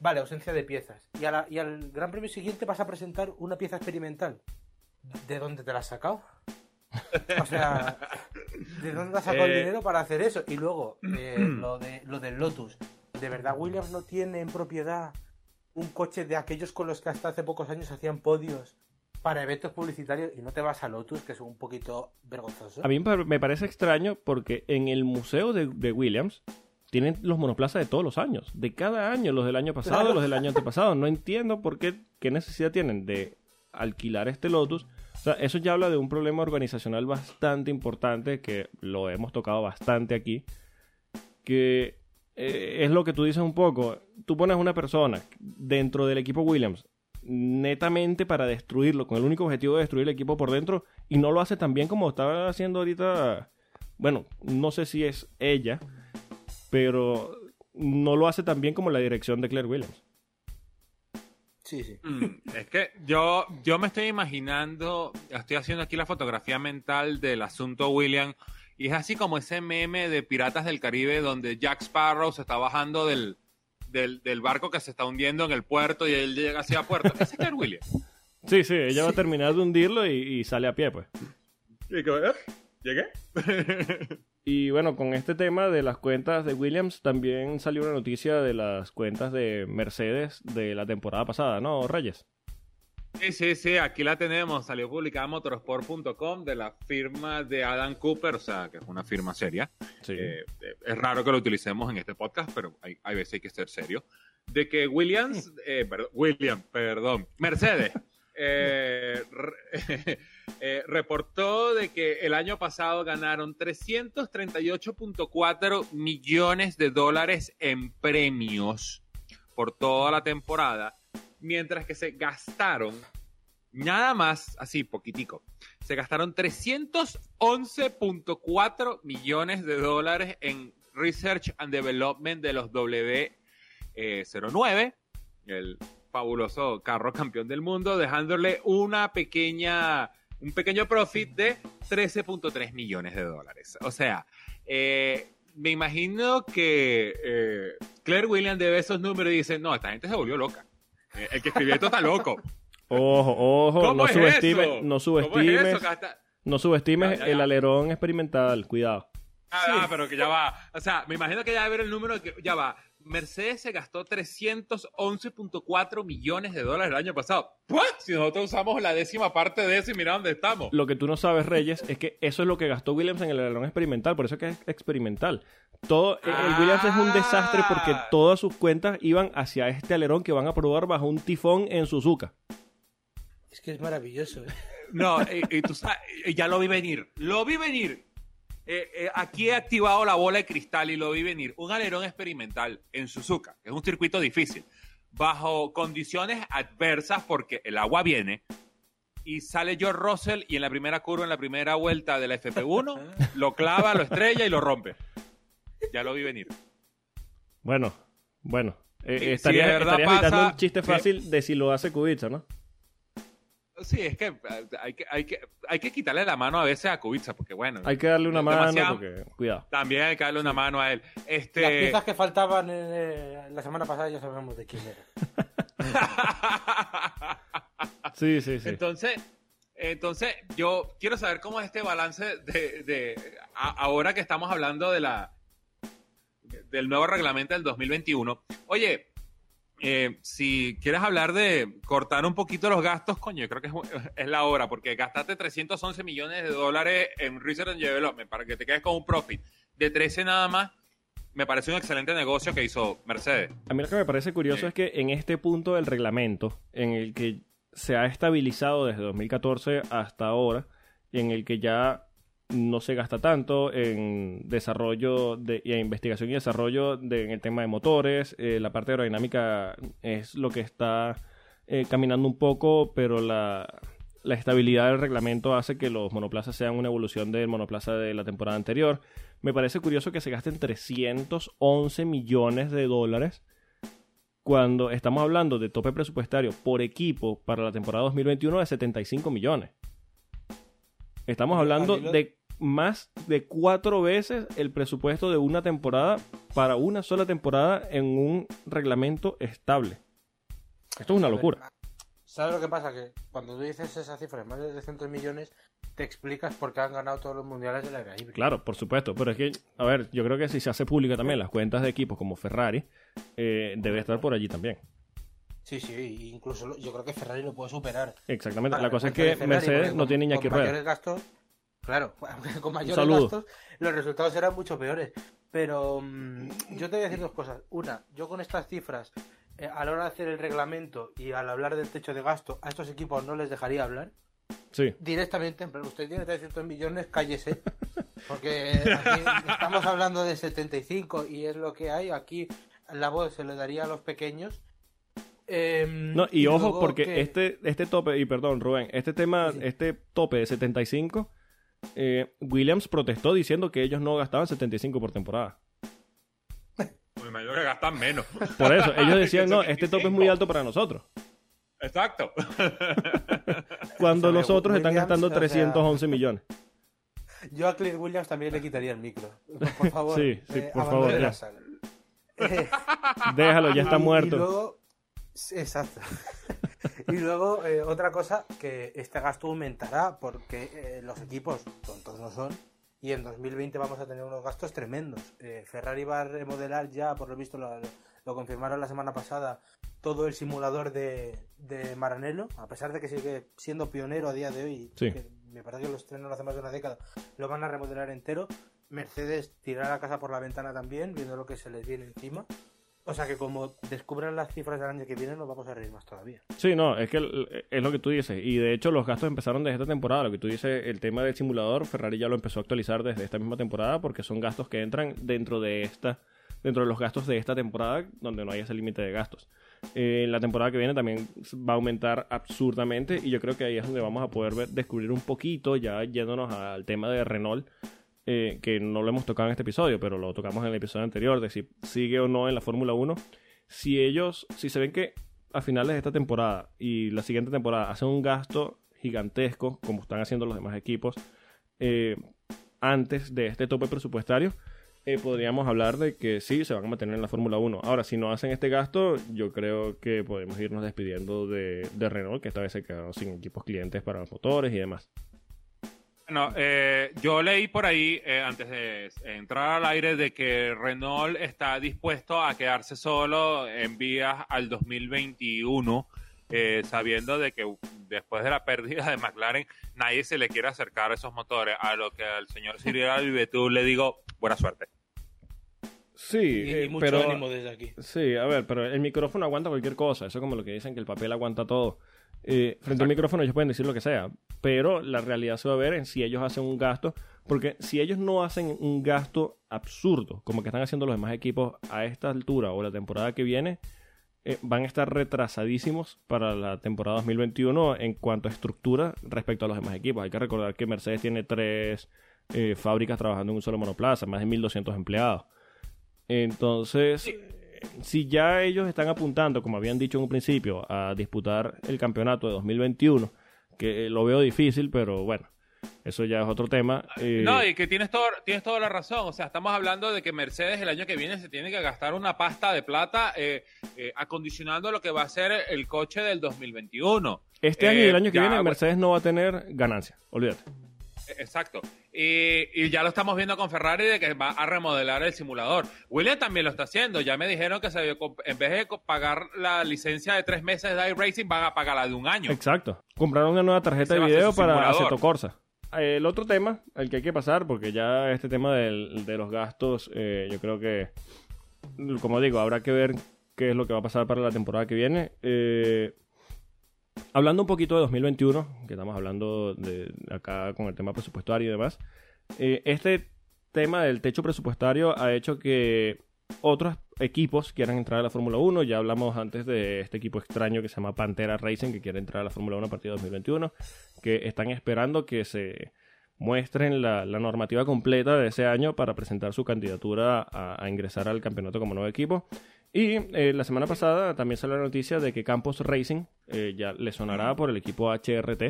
Vale, ausencia de piezas. Y, y al Gran Premio siguiente vas a presentar una pieza experimental. ¿De dónde te la has sacado? O sea, ¿de dónde has sacado el eh, dinero para hacer eso? Y luego, eh, lo, de, lo del Lotus. ¿De verdad Williams no tiene en propiedad un coche de aquellos con los que hasta hace pocos años hacían podios para eventos publicitarios y no te vas a Lotus, que es un poquito vergonzoso? A mí me parece extraño porque en el museo de, de Williams tienen los monoplazas de todos los años, de cada año, los del año pasado, los del año antepasado. No entiendo por qué, qué necesidad tienen de alquilar este Lotus. Sea, eso ya habla de un problema organizacional bastante importante que lo hemos tocado bastante aquí, que eh, es lo que tú dices un poco. Tú pones una persona dentro del equipo Williams netamente para destruirlo, con el único objetivo de destruir el equipo por dentro, y no lo hace tan bien como estaba haciendo ahorita. Bueno, no sé si es ella, pero no lo hace tan bien como la dirección de Claire Williams. Sí, sí. Mm, es que yo, yo me estoy imaginando, estoy haciendo aquí la fotografía mental del asunto Williams, y es así como ese meme de Piratas del Caribe donde Jack Sparrow se está bajando del, del, barco que se está hundiendo en el puerto y él llega hacia puerto. Ese es Claire Williams. Sí, sí, ella va a terminar de hundirlo y, sale a pie, pues. ¿Y qué? ¿Eh? ¿Llegué? Y bueno, con este tema de las cuentas de Williams también salió una noticia de las cuentas de Mercedes de la temporada pasada, ¿no, Reyes? Sí, sí, sí, aquí la tenemos. Salió publicada en motorsport.com de la firma de Adam Cooper, o sea, que es una firma seria. Eh, eh, es raro que lo utilicemos en este podcast, pero hay, hay veces hay que ser serio. De que Williams, eh, perdón, William, perdón, Mercedes. Eh, eh, reportó de que el año pasado ganaron 338.4 millones de dólares en premios por toda la temporada, mientras que se gastaron nada más, así poquitico, se gastaron 311.4 millones de dólares en Research and Development de los W09, eh, el fabuloso carro campeón del mundo, dejándole una pequeña, un pequeño profit de 13.3 millones de dólares. O sea, eh, me imagino que eh, Claire Williams debe esos números y dice, no, esta gente se volvió loca. Eh, el que escribió esto está loco. Ojo, ojo, no subestime, no subestimes, no subestimes el alerón experimental, cuidado. Ah, pero que ya va. O sea, me imagino que ya va a ver el número que ya va Mercedes se gastó 311.4 millones de dólares el año pasado. ¿What? Si nosotros usamos la décima parte de eso y mira dónde estamos. Lo que tú no sabes, Reyes, es que eso es lo que gastó Williams en el alerón experimental, por eso es que es experimental. Todo, el- el Williams es un desastre porque Ah. todas sus cuentas iban hacia este alerón que van a probar bajo un tifón en Suzuka. Es que es maravilloso. ¿eh? No, y, y tú sabes, ya lo vi venir. Lo vi venir. Eh, eh, aquí he activado la bola de cristal y lo vi venir. Un alerón experimental en Suzuka, que es un circuito difícil, bajo condiciones adversas porque el agua viene y sale George Russell y en la primera curva, en la primera vuelta de la FP1, lo clava, lo estrella y lo rompe. Ya lo vi venir. Bueno, bueno. Eh, si de verdad estarías evitando pasa- un chiste sí. fácil de si lo hace Kubica, ¿no? Sí, es que eh, hay que, hay que, hay que quitarle la mano a veces a Kubica, porque bueno, Hay que darle una mano porque, cuidado. también hay que darle una mano a él. Las Este, piezas que faltaban eh, la semana pasada ya sabemos de quién era. Sí, sí, sí. Entonces, entonces, yo quiero saber cómo es este balance de, de- a- ahora que estamos hablando de la del nuevo reglamento del 2021. Oye, eh, si quieres hablar de cortar un poquito los gastos, coño, yo creo que es, es la hora, porque gastaste 311 millones de dólares en Research and Development para que te quedes con un profit de 13 nada más, me parece un excelente negocio que hizo Mercedes. A mí lo que me parece curioso Sí. es que en este punto del reglamento, en el que se ha estabilizado desde 2014 hasta ahora, y en el que ya no se gasta tanto en desarrollo de, y en investigación y desarrollo de, en el tema de motores, eh, la parte aerodinámica es lo que está eh, caminando un poco, pero la, la estabilidad del reglamento hace que los monoplazas sean una evolución del monoplaza de la temporada anterior. Me parece curioso que se gasten 311 millones de dólares cuando estamos hablando de tope presupuestario por equipo para la temporada 2021 de 75 millones. Estamos hablando lo- de más de cuatro veces el presupuesto de una temporada para una sola temporada en un reglamento estable. Esto es una locura. ¿Sabes lo que pasa? Que cuando tú dices esa cifra de más de 300 millones, te explicas por qué han ganado todos los mundiales de la era híbrida. Claro, por supuesto. Pero es que, a ver, yo creo que si se hace pública también las cuentas de equipos como Ferrari, eh, debe estar por allí también. Sí, sí, incluso yo creo que Ferrari lo puede superar. Exactamente. La cosa es que Ferrari, Mercedes no tiene Iñaki con mayores gastos, claro, con mayores gastos, los resultados serán mucho peores. Pero mm, yo te voy a decir dos cosas. Una, yo con estas cifras, eh, a la hora de hacer el reglamento y al hablar del techo de gasto, a estos equipos no les dejaría hablar. Sí. Directamente, en plan, usted tiene 300 millones, cállese. Porque aquí estamos hablando de 75 y es lo que hay. Aquí la voz se le daría a los pequeños. Em, No, y, ojo, luego porque que- este, este tope, y perdón, Rubén, este tema, Sí. este tope de 75, eh, Williams protestó diciendo que ellos no gastaban 75 por temporada. Muy mayor que gastan menos. Por eso, ellos decían, no, este tope es muy 75. alto para nosotros. Exacto. Cuando los otros están gastando o sea- 311 millones. Yo a Clint Williams también le quitaría el micro. Por favor. Sí, sí, eh, por favor, la ya. sala. Eh, Déjalo, ya está y- muerto. Y luego, sí, exacto. y luego, eh, otra cosa, que este gasto aumentará porque eh, los equipos tontos no son. Y en 2020 vamos a tener unos gastos tremendos. Eh, Ferrari va a remodelar ya, por lo visto, lo, lo confirmaron la semana pasada, todo el simulador de, de Maranello, a pesar de que sigue siendo pionero a día de hoy. Sí. que me parece que lo estrenaron hace más de una década. Lo van a remodelar entero. Mercedes tirará la casa por la ventana también, viendo lo que se les viene encima. O sea que como descubran las cifras del año que viene, nos vamos a reír más todavía. Sí, no, es que es lo que tú dices. Y de hecho, los gastos empezaron desde esta temporada. Lo que tú dices, el tema del simulador, Ferrari ya lo empezó a actualizar desde esta misma temporada porque son gastos que entran dentro de esta, dentro de los gastos de esta temporada, donde no hay ese límite de gastos. Eh, la temporada que viene también va a aumentar absurdamente y yo creo que ahí es donde vamos a poder ver- descubrir un poquito, ya yéndonos al tema de Renault, eh, que no lo hemos tocado en este episodio, pero lo tocamos en el episodio anterior, de si sigue o no en la Fórmula 1. Si ellos, si se ven que a finales de esta temporada y la siguiente temporada hacen un gasto gigantesco, como están haciendo los demás equipos, eh, antes de este tope presupuestario, eh, podríamos hablar de que sí, se van a mantener en la Fórmula 1. Ahora, si no hacen este gasto, yo creo que podemos irnos despidiendo de, de Renault, que esta vez se quedaron sin equipos clientes para los motores y demás. Bueno, eh, yo leí por ahí, eh, antes de entrar al aire, de que Renault está dispuesto a quedarse solo en vías al 2021, eh, sabiendo de que después de la pérdida de McLaren, nadie se le quiere acercar a esos motores, a lo que al señor Cyril Albivetú le digo, buena suerte. Sí, Y, eh, y mucho pero... ánimo desde aquí. Sí, a ver, pero el micrófono aguanta cualquier cosa. Eso es como lo que dicen que el papel aguanta todo. Eh, frente al micrófono ellos pueden decir lo que sea, pero la realidad se va a ver en si ellos hacen un gasto, porque si ellos no hacen un gasto absurdo, como que están haciendo los demás equipos a esta altura o la temporada que viene, eh, van a estar retrasadísimos para la temporada 2021 en cuanto a estructura respecto a los demás equipos. Hay que recordar que Mercedes tiene tres eh, fábricas trabajando en un solo monoplaza, más de 1.200 empleados. Entonces, si ya ellos están apuntando, como habían dicho en un principio, a disputar el campeonato de 2021, que lo veo difícil, pero bueno, eso ya es otro tema. eh, No, y que tienes, todo, tienes toda la razón. O sea, estamos hablando de que Mercedes el año que viene se tiene que gastar una pasta de plata eh, eh, acondicionando lo que va a ser el coche del 2021. este año y Eh, el año que ya, viene bueno, Mercedes no va a tener ganancia, olvídate. Exacto. Y, y ya lo estamos viendo con Ferrari de que va a remodelar el simulador. William también lo está haciendo. Ya me dijeron que se, en vez de pagar la licencia de tres meses de iRacing, van a pagar la de un año. Exacto. Compraron una nueva tarjeta de video para. Assetto Corsa. El otro tema al que hay que pasar, porque ya este tema del- de los gastos, eh, yo creo que, como digo, habrá que ver qué es lo que va a pasar para la temporada que viene. Eh, hablando un poquito de 2021, que estamos hablando de acá con el tema presupuestario y demás, eh, este tema del techo presupuestario ha hecho que otros equipos quieran entrar a la Fórmula 1. Ya hablamos antes de este equipo extraño que se llama Pantera Racing, que quiere entrar a la Fórmula 1 a partir de 2021, que están esperando que se muestren la, normativa completa de ese año para presentar su candidatura a ingresar al campeonato como nuevo equipo. Y eh, la semana pasada también salió la noticia de que Campos Racing eh, ya le sonará por el equipo HRT.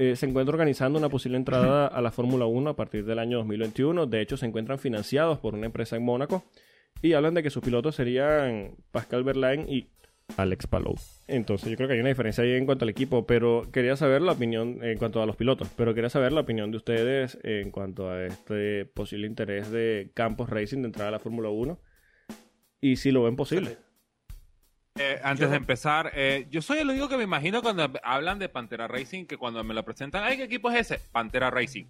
eh, se encuentra organizando una posible entrada a la Fórmula 1 a partir del año 2021. De hecho, se encuentran financiados por una empresa en Mónaco y hablan de que sus pilotos serían Pascal Verlaine y Alex Palou. Entonces, yo creo que hay una diferencia ahí en cuanto al equipo, pero quería saber la opinión en cuanto a los pilotos, pero quería saber la opinión de ustedes en cuanto a este posible interés de Campos Racing de entrar a la Fórmula 1 y si lo ven posible. Eh, antes Yo- de empezar, eh, yo soy el único que me imagino cuando hablan de Pantera Racing, que cuando me lo presentan, ay, ¿qué equipo es ese? Pantera Racing.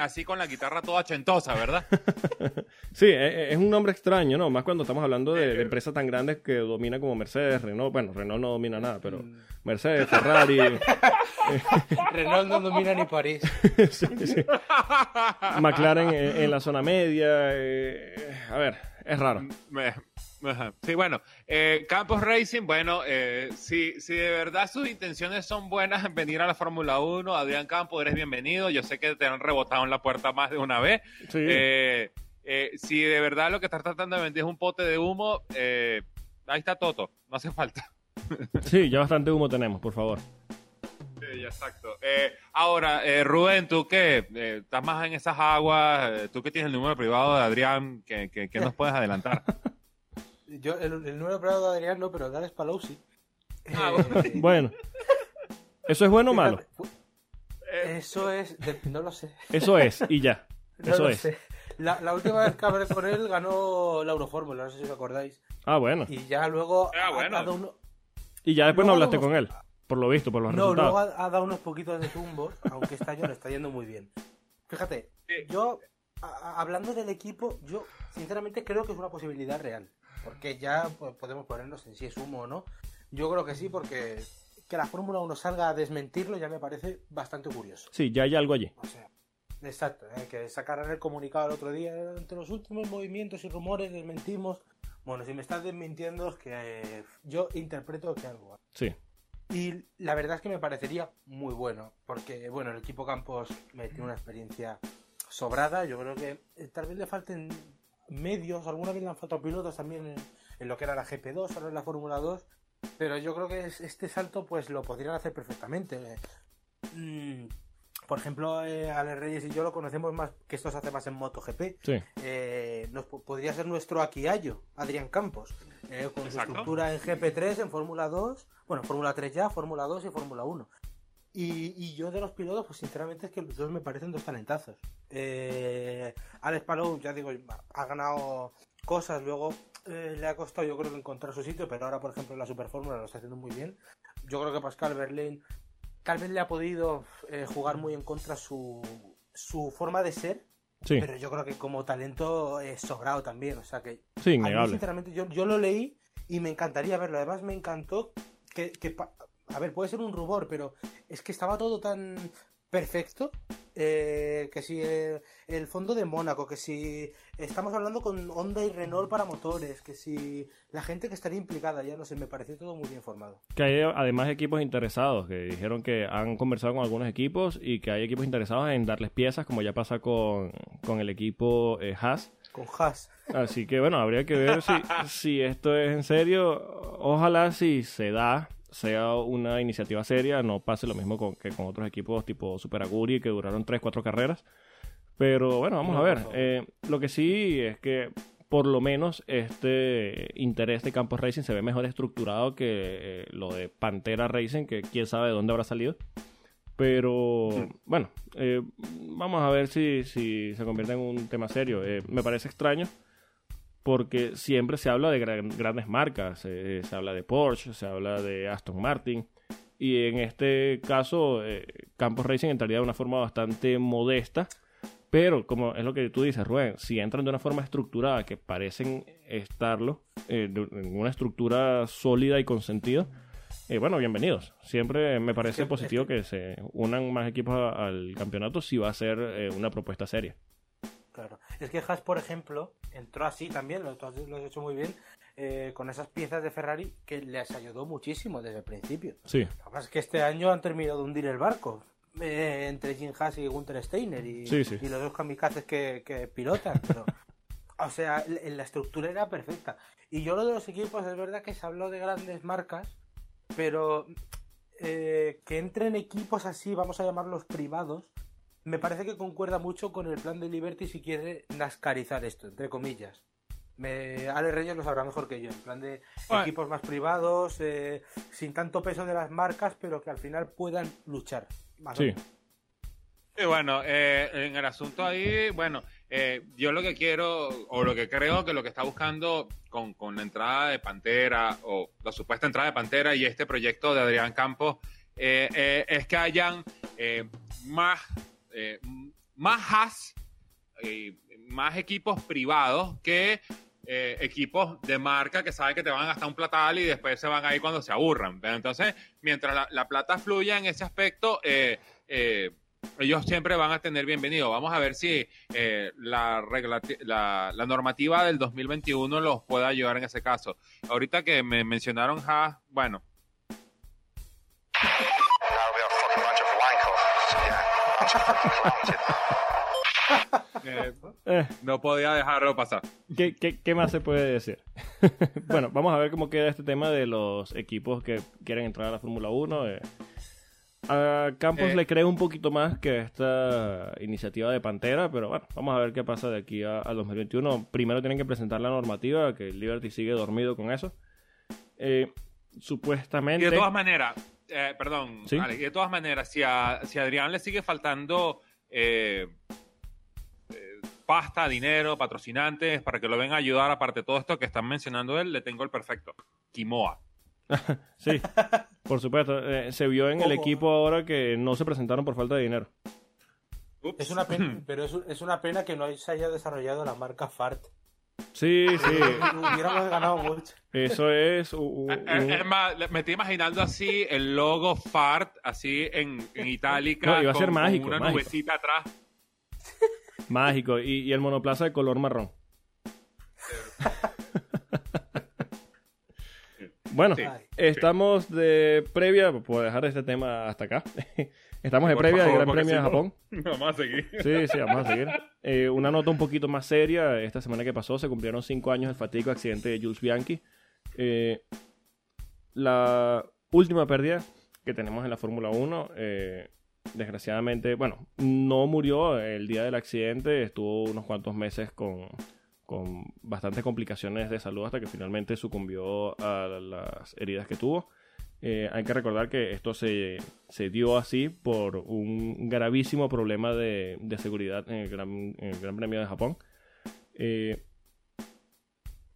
Así con la guitarra toda chentosa, ¿verdad? Sí, e- e- es un nombre extraño, ¿no? Más cuando estamos hablando de, de empresas tan grandes que dominan como Mercedes, Renault. Bueno, Renault no domina nada, pero Mercedes, Ferrari. Renault no domina ni París. sí, sí. McLaren en, en la zona media. eh, a ver, es raro. Me- ajá. Sí, bueno, eh, Campos Racing, bueno, eh, si, si de verdad sus intenciones son buenas en venir a la Fórmula 1, Adrián Campos, eres bienvenido. Yo sé que te han rebotado en la puerta más de una vez. Sí. Eh, eh, si de verdad lo que estás tratando de vender es un pote de humo, eh, ahí está Toto, no hace falta. Sí, ya bastante humo tenemos, por favor. Sí, exacto. Eh, ahora, eh, Rubén, tú que eh, estás más en esas aguas, eh, tú que tienes el número privado de Adrián, ¿qué, qué- qué nos puedes adelantar? Yo, el, el número privado de Adrián no, pero Palou sí. Ah, Eh, Bueno, ¿eso es bueno o malo? Eso es. de- no lo sé. Eso es, y ya. No Eso lo es. sé. La, la última vez que hablé con él ganó la Eurofórmula, no sé si os acordáis. Ah, bueno. Y ya luego Ah, ha bueno. dado uno- Y ya después no hablaste con él, por lo visto, por los No, luego resultados. ha, ha dado unos poquitos de tumbos, aunque este año le está yendo muy bien. Fíjate, yo, a- a- hablando del equipo, yo sinceramente creo que es una posibilidad real. Porque ya pues, podemos ponernos en si es humo o no. Yo creo que sí, porque que la Fórmula 1 salga a desmentirlo ya me parece bastante curioso. Sí, ya hay algo allí. O sea, exacto, ¿eh? que sacaran el comunicado el otro día. Entre los últimos movimientos y rumores desmentimos. Bueno, si me estás desmintiendo es que eh, yo interpreto que algo. Sí. Y la verdad es que me parecería muy bueno, porque bueno, el equipo Campos me tiene una experiencia sobrada. Yo creo que eh, tal vez le falten medios, alguna vez le han faltado pilotos también en, lo que era la GP2, ahora en la Fórmula 2. Pero yo creo que es- este salto pues lo podrían hacer perfectamente. Por ejemplo, eh, Alex Reyes y yo lo conocemos más, que esto se hace más en MotoGP. Sí. Eh, nos, podría ser nuestro Aquiallo, Adrián Campos, eh, con su estructura en GP3, en Fórmula 2, bueno, Fórmula 3 ya, Fórmula 2 y Fórmula 1. Y, y yo de los pilotos, pues sinceramente es que los dos me parecen dos talentazos. Eh, Alex Palou, ya digo, ha ganado cosas, luego eh, le ha costado yo creo que encontrar su sitio, pero ahora por ejemplo en la Super Fórmula lo está haciendo muy bien. Yo creo que Pascal Berlín tal vez le ha podido eh, jugar muy en contra su, su forma de ser, Sí, pero yo creo que como talento es sobrado también. O sea que sí, a mí, innegable. sinceramente, yo, yo lo leí y me encantaría verlo. Además, me encantó que, que a ver, puede ser un rubor, pero es que estaba todo tan perfecto eh, que si el fondo de Mónaco, que si estamos hablando con Honda y Renault para motores, que si la gente que estaría implicada, ya no sé, me pareció todo muy bien formado. Que hay además equipos interesados que dijeron que han conversado con algunos equipos y que hay equipos interesados en darles piezas, como ya pasa con, con el equipo eh, Haas. Con Haas. Así que bueno, habría que ver si, si esto es en serio. Ojalá si se da, sea una iniciativa seria, no pase lo mismo con, que con otros equipos tipo Super Aguri que duraron 3-4 carreras. Pero bueno, vamos No, a ver. Eh, lo que sí es que por lo menos este interés de Campos Racing se ve mejor estructurado que eh, lo de Pantera Racing, que quién sabe de dónde habrá salido. Pero bueno, eh, vamos a ver si, si se convierte en un tema serio. Me parece extraño porque siempre se habla de gran- grandes marcas. eh, se habla de Porsche, se habla de Aston Martin. Y en este caso, eh, Campos Racing entraría de una forma bastante modesta. Pero, como es lo que tú dices, Rubén, si entran de una forma estructurada, que parecen estarlo, eh, en una estructura sólida y con sentido, eh, bueno, bienvenidos. Siempre me parece positivo que se unan más equipos a- al campeonato si va a ser eh, una propuesta seria. Claro. Es que Haas, por ejemplo, entró así también, lo, tú has- lo has hecho muy bien, eh, con esas piezas de Ferrari que les ayudó muchísimo desde el principio. Sí, Lo que pasa es que este año han terminado de hundir el barco. eh, entre Jim Haas y Gunther Steiner y, Sí, sí. y los dos kamikazes que, que pilotan. Pero, o sea, la estructura era perfecta. Y yo lo de los equipos, es verdad que se habló de grandes marcas, pero eh, que entren equipos así, vamos a llamarlos privados, me parece que concuerda mucho con el plan de Liberty si quiere nascarizar esto, entre comillas. Me, Ale Reyes lo sabrá mejor que yo, en plan de Bueno. equipos más privados, eh, sin tanto peso de las marcas, pero que al final puedan luchar. más sí. Y bueno, eh, en el asunto ahí, bueno, eh, yo lo que quiero, o lo que creo que lo que está buscando con, con la entrada de Pantera, o la supuesta entrada de Pantera y este proyecto de Adrián Campos, eh, eh, es que hayan eh, más, eh, más Haas, eh, más equipos privados que eh, equipos de marca que saben que te van a gastar un platal y después se van a ir cuando se aburran. Entonces, mientras la, la plata fluya en ese aspecto, ellos siempre van a tener bienvenido. Vamos a ver si la, reglati- la, normativa del 2021 los puede ayudar en ese caso. Ahorita que me mencionaron Haas, bueno, eh, Eh, no podía dejarlo pasar. ¿qué, qué, qué más se puede decir? bueno, vamos a ver cómo queda este tema de los equipos que quieren entrar a la Fórmula 1. eh. A Campos Eh. le creo un poquito más que esta iniciativa de Pantera, pero bueno, vamos a ver qué pasa de aquí a- al 2021. Primero tienen que presentar la normativa, que Liberty sigue dormido con eso. Eh, Y supuestamente... de todas maneras, eh, perdón, Sí. Alex, de todas maneras, si a, si a Adrián le sigue faltando eh, eh, pasta, dinero, patrocinantes, para que lo vengan a ayudar, aparte de todo esto que están mencionando él, le tengo el perfecto. Quimoa. Sí, por supuesto. Eh, se vio en el equipo ahora que no se presentaron por falta de dinero. Ups. Es una pena, pero es, es una pena que no se haya desarrollado la marca Fart. Sí, sí. Hubiéramos ganado mucho. Eso es u- u- eh, un- Es más, me estoy imaginando así el logo FART, así en, en itálica. No, iba a ser con- con mágico, Una mágico. nubecita atrás. mágico. Y, y el monoplaza de color marrón. bueno, Sí, estamos de previa. Puedo dejar este tema hasta acá. estamos de previa del Gran Premio de Japón. Vamos a seguir. Sí, sí, vamos a seguir. Eh, una nota un poquito más seria. Esta semana que pasó se cumplieron cinco años del fatídico accidente de Jules Bianchi. Eh, la última pérdida que tenemos en la Fórmula 1, eh, desgraciadamente, bueno, no murió el día del accidente, estuvo unos cuantos meses con, con bastantes complicaciones de salud hasta que finalmente sucumbió a las heridas que tuvo. Eh, hay que recordar que esto se, se dio así por un gravísimo problema de, de seguridad en el, gran, en el Gran Premio de Japón. Eh,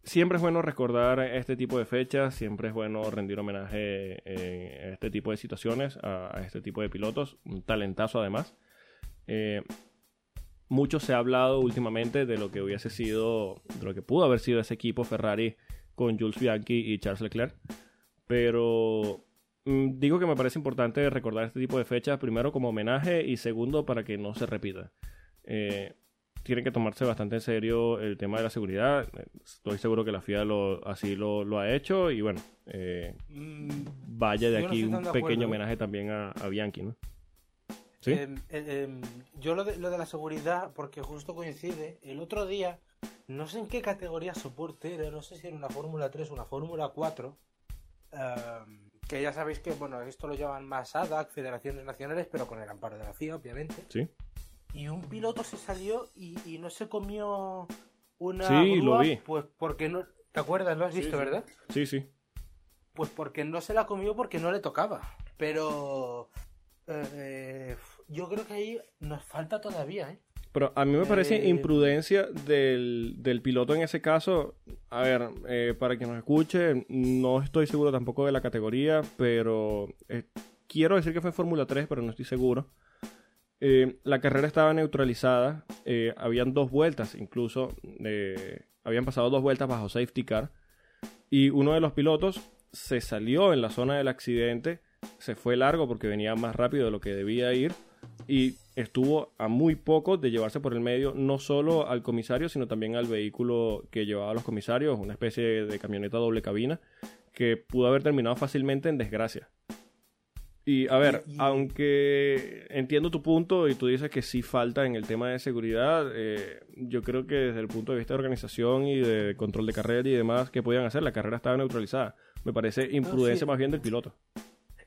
siempre es bueno recordar este tipo de fechas, siempre es bueno rendir homenaje eh, en este tipo de situaciones a, a este tipo de pilotos, un talentazo además. Mucho se ha hablado últimamente de lo que hubiese sido, de lo que pudo haber sido ese equipo Ferrari con Jules Bianchi y Charles Leclerc. Pero mm, digo que me parece importante recordar este tipo de fechas, primero como homenaje y segundo para que no se repita. Eh, tienen que tomarse bastante en serio el tema de la seguridad. Estoy seguro que la FIA lo, así lo, lo ha hecho y bueno, eh, Mm, vaya de no aquí un de pequeño homenaje también a, a Bianchi, ¿no? ¿Sí? Em, em, yo lo de, lo de la seguridad, porque justo coincide, el otro día, no sé en qué categoría soporte era, no sé si era una Fórmula 3 o una Fórmula 4, em, que ya sabéis que, bueno, esto lo llaman más ADAC, Federaciones Nacionales, pero con el amparo de la FIA, obviamente. Sí. Y un piloto se salió y, y no se comió una Sí, lo vi. pues porque no... ¿Te acuerdas? ¿Lo has visto, verdad? Sí, sí. Pues porque no se la comió porque no le tocaba. Pero eh, yo creo que ahí nos falta todavía, ¿eh? Pero a mí me parece Eh, imprudencia del, del piloto en ese caso. A ver, eh, para quien nos escuche, no estoy seguro tampoco de la categoría, pero eh, quiero decir que fue Fórmula 3, pero no estoy seguro. La carrera estaba neutralizada, habían dos vueltas, incluso habían pasado dos vueltas bajo safety car, y uno de los pilotos se salió en la zona del accidente, se fue largo porque venía más rápido de lo que debía ir, y estuvo a muy poco de llevarse por el medio no solo al comisario, sino también al vehículo que llevaba a los comisarios, una especie de camioneta doble cabina, que pudo haber terminado fácilmente en desgracia. Y a ver, Y- y- aunque entiendo tu punto y tú dices que sí falta en el tema de seguridad, eh, yo creo que desde el punto de vista de organización y de control de carrera y demás que podían hacer, la carrera estaba neutralizada. Me parece imprudencia sí. más bien del piloto.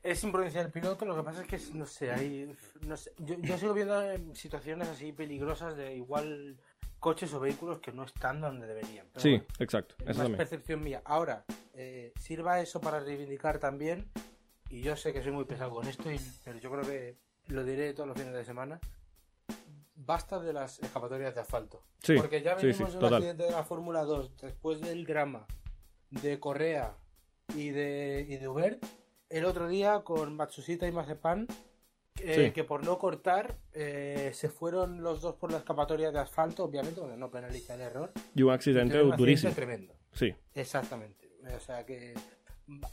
Es imprudencia del piloto, lo que pasa es que, no sé, hay, no sé, yo, yo sigo viendo en situaciones así peligrosas de igual coches o vehículos que no están donde deberían. Pero Sí, bueno, exacto. es más percepción mía. Ahora, eh, sirva eso para reivindicar también, y yo sé que soy muy pesado con esto, y- pero yo creo que lo diré todos los fines de semana, basta de las escapatorias de asfalto. Sí, Porque ya sí, venimos sí, de un total. accidente de la Fórmula 2, después del drama de Correa y de, y de Hubert, el otro día con Matsushita y Mazepan, eh, Sí. que por no cortar eh, se fueron los dos por la escapatoria de asfalto, obviamente, donde no penaliza el error. Y un accidente durísimo. tremendo. Sí, Exactamente. O sea que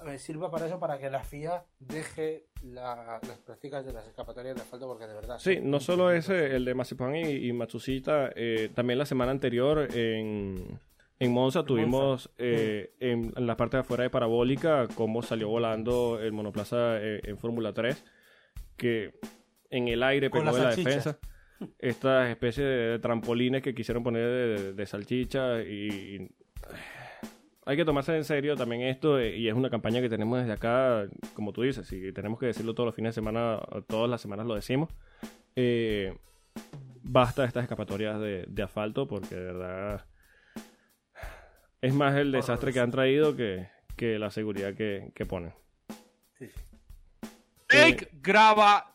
me sirva para eso, para que la FIA deje la- las prácticas de las escapatorias de asfalto, porque de verdad. Sí, no solo ese, el de Mazepan y, y Matsushita, eh, también la semana anterior en, en Monza tuvimos eh, en, en la parte de afuera de Parabólica cómo salió volando el monoplaza eh, en Fórmula 3, que en el aire pegó en la defensa. Estas especies de trampolines que quisieron poner de, de salchicha y, y- hay que tomarse en serio también esto eh, y es una campaña que tenemos desde acá, como tú dices, y tenemos que decirlo todos los fines de semana, todas las semanas lo decimos. Eh, basta de estas escapatorias de, de asfalto porque de verdad es más el desastre que han traído que, que la seguridad que, que ponen. Sí, sí. Make grava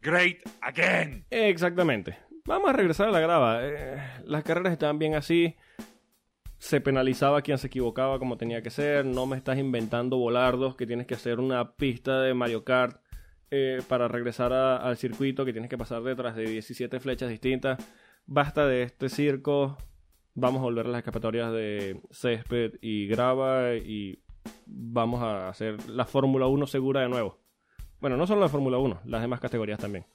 great again. Exactamente. Vamos a regresar a la grava. Eh, las carreras estaban bien así. Se penalizaba a quien se equivocaba como tenía que ser. No me estás inventando volardos que tienes que hacer una pista de Mario Kart eh, para regresar a- al circuito que tienes que pasar detrás de 17 flechas distintas. Basta de este circo. Vamos a volver a las escapatorias de césped y grava y vamos a hacer la Fórmula 1 segura de nuevo. Bueno, no solo la Fórmula 1, las demás categorías también.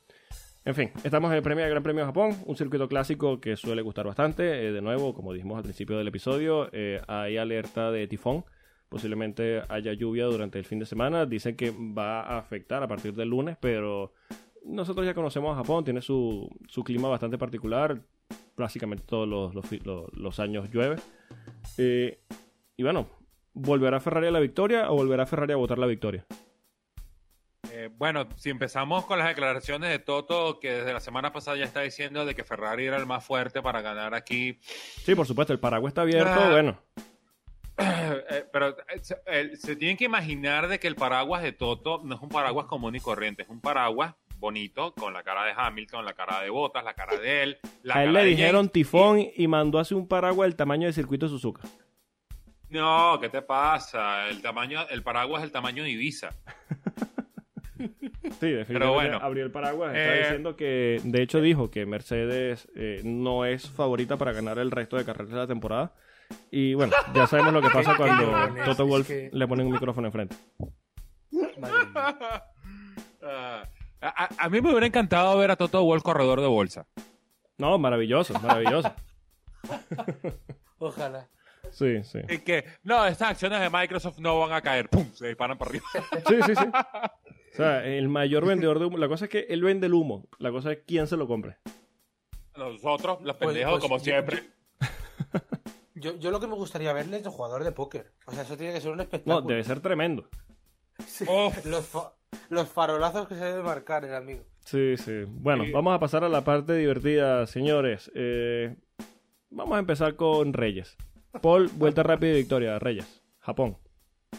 En fin, estamos en el premio, Gran Premio de Japón, un circuito clásico que suele gustar bastante. Eh, de nuevo, como dijimos al principio del episodio, eh, hay alerta de tifón. Posiblemente haya lluvia durante el fin de semana. Dicen que va a afectar a partir del lunes, pero nosotros ya conocemos a Japón, tiene su, su clima bastante particular. Básicamente todos los, los fi- los- los años llueve. Eh, y bueno, ¿volverá Ferrari a la victoria o volverá Ferrari a votar la victoria? Eh, bueno, si empezamos con las declaraciones de Toto, que desde la semana pasada ya está diciendo de que Ferrari era el más fuerte para ganar aquí. Sí, por supuesto, el paraguas está abierto, Ah. bueno. Eh, pero se, se tienen que imaginar de que el paraguas de Toto no es un paraguas común y corriente, es un paraguas bonito con la cara de Hamilton, la cara de Bottas, la cara de él. La A él cara le de dijeron James. tifón y mandó así un paraguas del tamaño del circuito de Suzuka. No, ¿qué te pasa? El tamaño, el paraguas es el tamaño de Ibiza. Sí, definitivamente Pero bueno. abrió el paraguas. Está Eh, diciendo que, de hecho, dijo que Mercedes eh, no es favorita para ganar el resto de carreras de la temporada. Y bueno, ya sabemos lo que pasa cuando Toto es Wolf que- le pone un micrófono enfrente. Madre mía. A, a- a mí me hubiera encantado ver a Toto Wolff corredor de bolsa. No, maravilloso, maravilloso. Ojalá. Sí, sí. Y que, no, estas acciones de Microsoft no van a caer. ¡Pum! Se disparan para arriba. Sí, sí, sí. O sea, el mayor vendedor de humo. La cosa es que él vende el humo. La cosa es quién se lo compre. Nosotros, los Pues- pendejos, pues como yo- siempre. Yo, yo lo que me gustaría verle es de jugador de póker. O sea, eso tiene que ser un No, espectáculo. debe ser tremendo. Sí, los, fa- los farolazos que se debe marcar el amigo. Sí, sí. Bueno, Sí. vamos a pasar a la parte divertida, señores. Eh, vamos a empezar con Reyes. Paul, vuelta rápida y victoria. Reyes, Japón.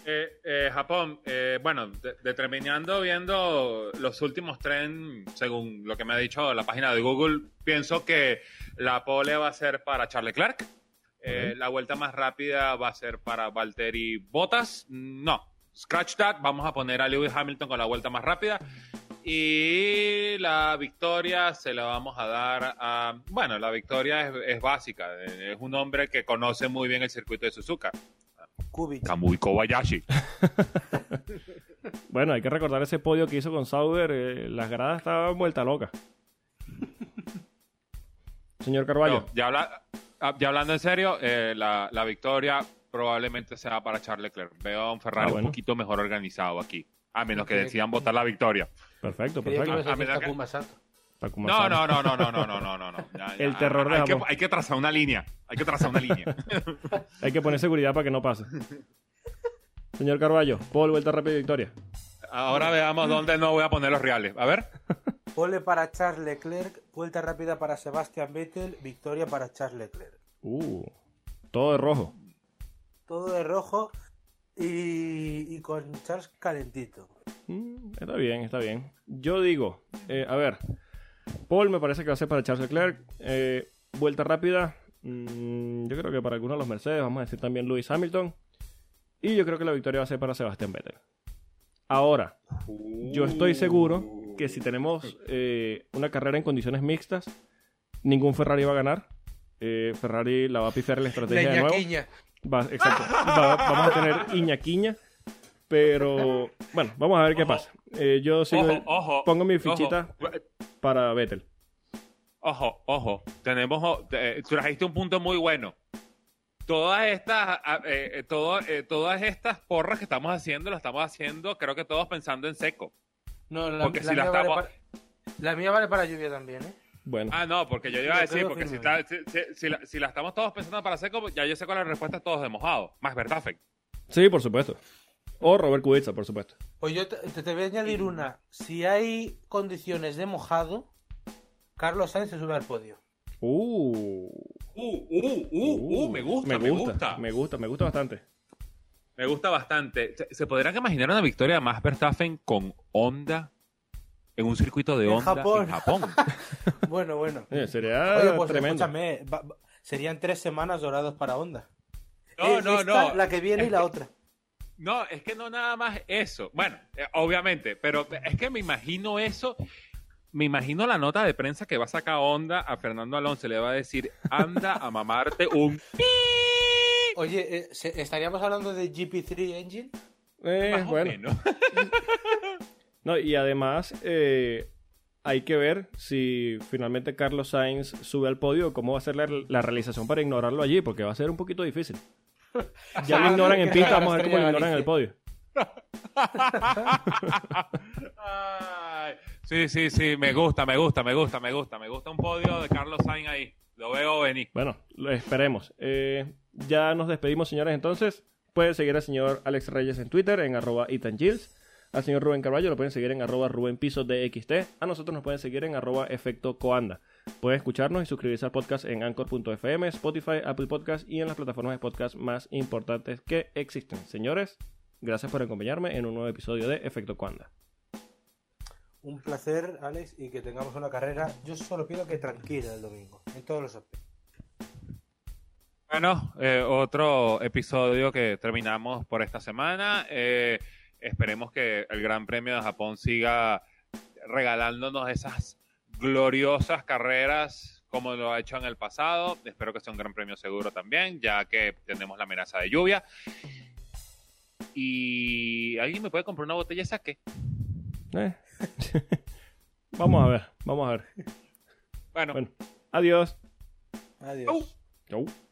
Eh, eh, Japón, eh, bueno, de- determinando, viendo los últimos tren, según lo que me ha dicho la página de Google, pienso que la pole va a ser para Charles Clark. Eh, La vuelta más rápida va a ser para Valtteri Bottas. No, scratch that. Vamos a poner a Lewis Hamilton con la vuelta más rápida. Y la victoria se la vamos a dar a. Bueno, la victoria es, es básica. Es un hombre que conoce muy bien el circuito de Suzuka. Kubic. Kamui Kobayashi. Bueno, hay que recordar ese podio que hizo con Sauber. eh, las gradas estaban vuelta loca. Señor Carballo. No, ya, habla- ah, ya hablando en serio, eh, la, la victoria probablemente sea para Charles Leclerc. Veo a un Ferrari Ah, bueno. un poquito mejor organizado aquí. A menos que decidan votar la victoria. Perfecto, perfecto. a A medida que- No, no, no, no, no, no, no, no, no, no. Ya, ya. El terror de hay que, hay que trazar una línea. Hay que trazar una línea. Hay que poner seguridad para que no pase. Señor Carballo, Paul, vuelta rápida y victoria. Ahora veamos dónde no voy a poner los reales. A ver. Pole para Charles Leclerc, vuelta rápida para Sebastian Vettel, victoria para Charles Leclerc. Uh, todo de rojo. Todo de rojo y, y con Charles calentito. Mm, está bien, está bien. Yo digo, eh, a ver, Paul me parece que va a ser para Charles Leclerc. Eh, vuelta rápida, mm, yo creo que para algunos de los Mercedes, vamos a decir también Lewis Hamilton. Y yo creo que la victoria va a ser para Sebastián Vettel. Ahora, yo estoy seguro que si tenemos eh, una carrera en condiciones mixtas, ningún Ferrari va a ganar. Eh, Ferrari la va a pifiar en la estrategia de nuevo. Va- exacto. Va- vamos a tener iñaquiña. Pero bueno, vamos a ver qué Ojo. pasa. Eh, yo sigo, Ojo, ojo. pongo mi ojo. fichita para Vettel. Ojo, ojo, tenemos, eh, tú trajiste un punto muy bueno. Todas estas, eh, eh, todo- eh, todas estas porras que estamos haciendo, las estamos haciendo, creo que todos pensando en seco. No, la, Porque la si la mía vale estamos- para, la mía vale para lluvia también, ¿eh? Bueno, Ah, no, porque yo iba a decir, porque si, firmemente. está- si, si- si la, si la estamos todos pensando para seco, ya yo sé cuál es la respuesta todos de mojado. Más verdad, sí, por supuesto. O Robert Kubica, por supuesto. Pues yo te, voy a añadir una. Si hay condiciones de mojado, Carlos Sainz se sube al podio. Uh, Uh, uh, uh, uh, me gusta, me gusta. Me gusta, me gusta bastante. Me gusta bastante. ¿Se, se podrán imaginar una victoria de Max Verstappen con Honda en un circuito de En Honda Japón. en Japón? Bueno, bueno. Eh, sería Oye, pues tremendo. escúchame, va- va- serían tres semanas dorados para Honda. No, Eh, no, esta, no. La que viene y Es la que- otra. No, es que no nada más eso. Bueno, eh, obviamente, pero es que me imagino eso. Me imagino la nota de prensa que va a sacar Honda a Fernando Alonso. Le va a decir, anda a mamarte un pi. Oye, eh, ¿estaríamos hablando de GP3 Engine? Eh, Más o bueno, menos. no, y además eh, hay que ver si finalmente Carlos Sainz sube al podio, cómo va a ser la, la realización para ignorarlo allí, porque va a ser un poquito difícil. Ya lo ignoran en pista, vamos a ver cómo lo ignoran en el podio. Ay, sí, sí, sí, me gusta, me gusta, me gusta, me gusta. Me gusta un podio de Carlos Sainz ahí. Lo veo venir. Bueno, lo esperemos. Eh, ya nos despedimos, señores, entonces. Pueden seguir al señor Alex Reyes en Twitter, en arroba Ethan Gilles. Al señor Rubén Carballo lo pueden seguir en arroba Rubén Piso DXT. A nosotros nos pueden seguir en arroba Efecto Coanda. Pueden escucharnos y suscribirse al podcast en anchor.fm, Spotify, Apple Podcast y en las plataformas de podcast más importantes que existen. Señores, gracias por acompañarme en un nuevo episodio de Efecto Cuanda. Un placer, Alex, y que tengamos una carrera. Yo solo pido que tranquila el domingo, en todos los aspectos. Bueno, eh, otro episodio que terminamos por esta semana. Eh, esperemos que el Gran Premio de Japón siga regalándonos esas gloriosas carreras como lo ha hecho en el pasado. Espero que sea un Gran Premio seguro también, ya que tenemos la amenaza de lluvia. Y alguien me puede comprar una botella de saque. Eh. vamos a ver, vamos a ver. Bueno, Bueno, adiós. Adiós. Chau. Chau.